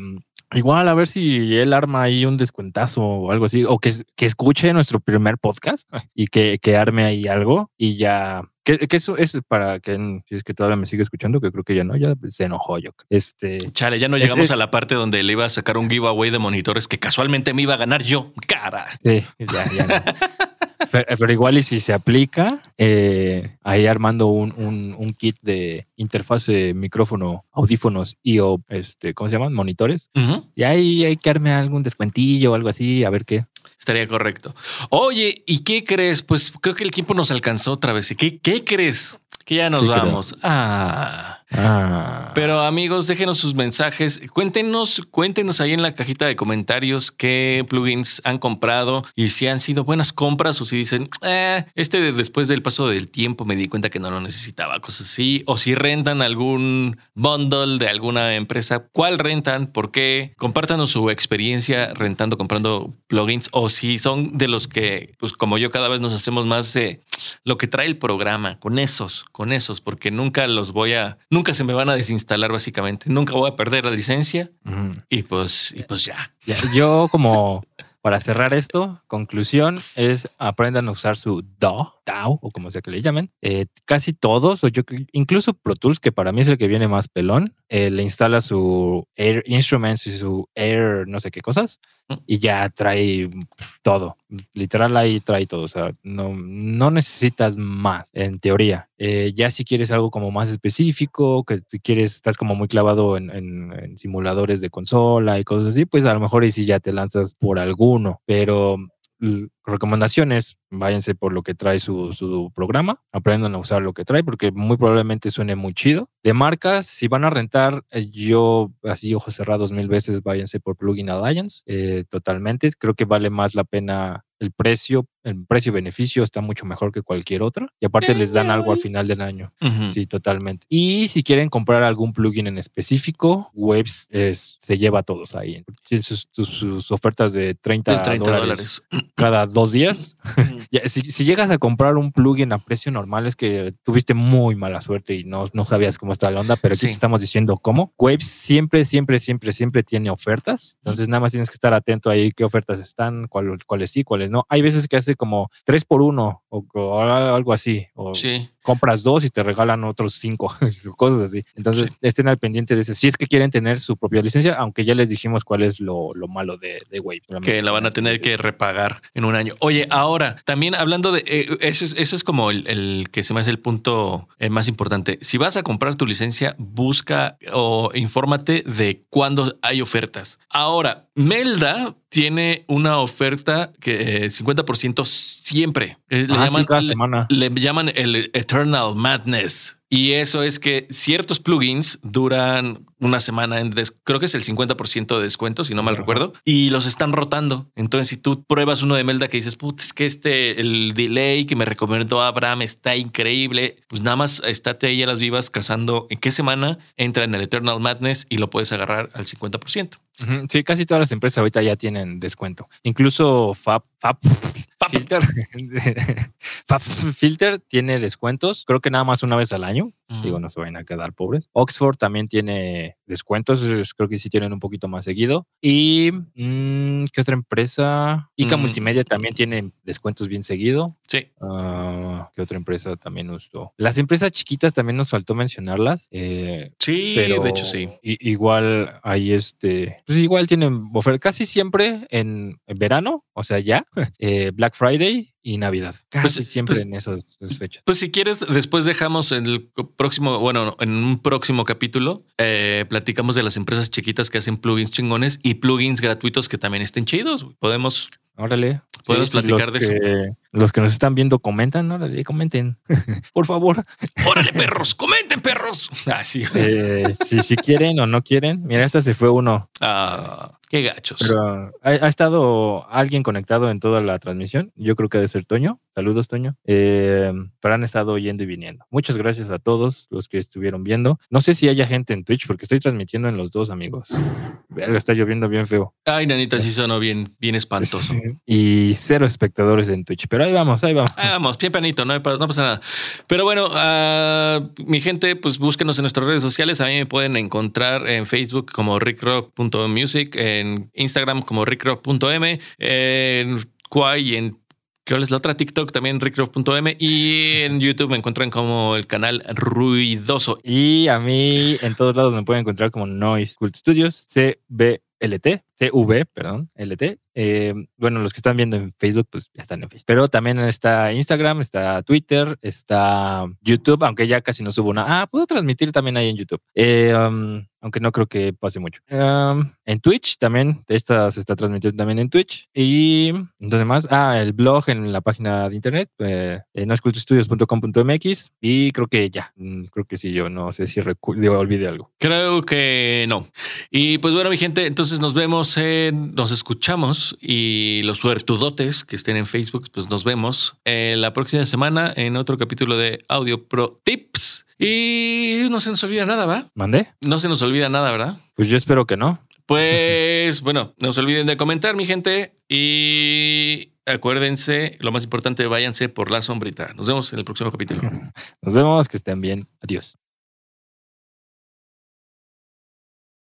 Igual a ver si él arma ahí un descuentazo o algo así, o que, que escuche nuestro primer podcast y que, que arme ahí algo y ya que, eso es para que si es que todavía me sigue escuchando, que creo que ya no, ya se enojó yo. Este. Chale, ya no llegamos a la parte donde le iba a sacar un giveaway de monitores que casualmente me iba a ganar yo. Cara. Sí, ya, ya. pero, igual y si se aplica, eh, ahí armando un, un, kit de interfase, micrófono, audífonos y o este, ¿cómo se llaman? Monitores. Y ahí hay que darme algún descuentillo o algo así, a ver qué. Estaría correcto. Oye, ¿y qué crees? Pues creo que el tiempo nos alcanzó otra vez. ¿Qué, qué crees? Que ya nos vamos. Ah. Ah. Pero amigos, déjenos sus mensajes. Cuéntenos, cuéntenos ahí en la cajita de comentarios qué plugins han comprado y si han sido buenas compras o si dicen, eh, este después del paso del tiempo me di cuenta que no lo necesitaba, cosas así. O si rentan algún bundle de alguna empresa, ¿cuál rentan? ¿Por qué? Compártanos su experiencia rentando, comprando plugins o si son de los que, pues como yo cada vez nos hacemos más lo que trae el programa, con esos, con esos, porque nunca los voy a nunca se me van a desinstalar básicamente. Nunca voy a perder la licencia y pues y pues ya. Yo como para cerrar esto, conclusión es aprendan a usar su DAW, DAW o como sea que le llamen. Eh, casi todos, o yo incluso Pro Tools, que para mí es el que viene más pelón, eh, le instala su Air Instruments y su Air no sé qué cosas y ya trae todo. Literal ahí trae todo. O sea, no, no necesitas más en teoría. Eh, ya si quieres algo como más específico, que quieres, estás como muy clavado en, en, simuladores de consola y cosas así, pues a lo mejor y si ya te lanzas por alguno. Pero recomendaciones, váyanse por lo que trae su, su, programa, aprendan a usar lo que trae porque muy probablemente suene muy chido. De marcas, si van a rentar, eh, yo así ojos cerrados mil veces, váyanse por Plugin Alliance, eh, totalmente. Creo que vale más la pena el precio, el precio-beneficio está mucho mejor que cualquier otro. Y aparte les dan algo al final del año. Sí, totalmente. Y si quieren comprar algún plugin en específico, Waves se lleva a todos ahí. Sus, sus, ofertas de 30, dólares, cada dos días. si, llegas a comprar un plugin a precio normal, es que tuviste muy mala suerte y no, no sabías cómo está la onda, pero aquí estamos diciendo cómo. Waves siempre, siempre, siempre, siempre tiene ofertas. Entonces, nada más tienes que estar atento ahí qué ofertas están, cuáles sí, cuáles no. Hay veces que hace como tres por uno o, algo así. Sí. Compras dos y te regalan otros cinco, cosas así. Entonces, estén al pendiente de ese. Si es que quieren tener su propia licencia, aunque ya les dijimos cuál es lo, lo malo de, de Wave. Que la van a tener que repagar en un año. Oye, ahora, también hablando de eh, eso, es, eso es como el, el, que se me hace el punto eh, más importante. Si vas a comprar tu licencia, busca o infórmate de cuándo hay ofertas. Ahora, Melda tiene una oferta que 50% eh, siempre. Le, ah, llaman, cada semana. le llaman el Eternal Madness. Y eso es que ciertos plugins duran una semana en creo que es el 50% de descuento, si no mal recuerdo, y los están rotando. Entonces, si tú pruebas uno de Melda que dices, putz, es que este, el delay que me recomendó Abraham está increíble, pues nada más estate ahí a las vivas cazando en qué semana entra en el Eternal Madness y lo puedes agarrar al 50%. Sí, casi todas las empresas ahorita ya tienen descuento. Incluso Fab, Fab, Filter, Filter tiene descuentos, creo que nada más una vez al año. Digo, no se vayan a quedar pobres. Oxford también tiene descuentos, creo que sí tienen un poquito más seguido. Y mm, ¿qué otra empresa? ICA mm. Multimedia también tiene descuentos bien seguido. Sí. Uh, ¿Qué otra empresa también usó? Las empresas chiquitas también nos faltó mencionarlas. Eh, sí, de hecho sí. igual hay este, pues igual tienen oferta casi siempre en, verano, o sea, ya, eh, Black Friday y Navidad. Casi pues, siempre pues en esas, fechas. Pues si quieres, después dejamos en el próximo, bueno, en un próximo capítulo, eh, platicamos de las empresas chiquitas que hacen plugins chingones y plugins gratuitos que también estén chidos. Podemos. Órale. Podemos platicar de eso. Los que nos están viendo comentan, órale, comenten. Por favor. Órale, perros, comenten, perros. Así. Ah, eh, si, si quieren o no quieren. Mira, esta se fue uno. Ah. Qué gachos. Pero ha, estado alguien conectado en toda la transmisión. Yo creo que debe ser Toño. Saludos, Toño. Eh, pero han estado yendo y viniendo. Muchas gracias a todos los que estuvieron viendo. No sé si haya gente en Twitch porque estoy transmitiendo en los dos, amigos. Verga, está lloviendo bien feo. Ay, nanita, sí sonó bien, bien espantoso. Y cero espectadores en Twitch. Pero ahí vamos, ahí vamos. Ahí vamos, bien panito, no, pasa nada. Pero bueno, uh, mi gente, pues búsquenos en nuestras redes sociales. A mí me pueden encontrar en Facebook como rickrock.music en Instagram como rickrock.m, en Quay, en ¿Cuál es la otra? TikTok también, rickrock.m y en YouTube me encuentran como el canal Ruidoso. Y a mí en todos lados me pueden encontrar como Noise Cult Studios, CBLT, CV, perdón, LT. Eh, bueno, los que están viendo en Facebook, pues ya están en Facebook. Pero también está Instagram, está Twitter, está YouTube, aunque ya casi no subo nada. Ah, puedo transmitir también ahí en YouTube. Eh, um, aunque no creo que pase mucho. Um, en Twitch también, esta se está transmitiendo también en Twitch. Y entonces más, ah, el blog en la página de internet, eh, noscultustudios.com.mx. Y creo que ya, mm, creo que sí, yo no sé si olvidé algo. Creo que no. Y pues bueno, mi gente, entonces nos vemos, nos escuchamos y los suertudotes que estén en Facebook, pues nos vemos la próxima semana en otro capítulo de Audio Pro Tips. Y no se nos olvida nada, ¿va? ¿Mandé? No se nos olvida nada, ¿verdad? Pues yo espero que no. Pues bueno, no se olviden de comentar, mi gente. Y acuérdense, lo más importante, váyanse por la sombrita. Nos vemos en el próximo capítulo. Nos vemos, que estén bien. Adiós.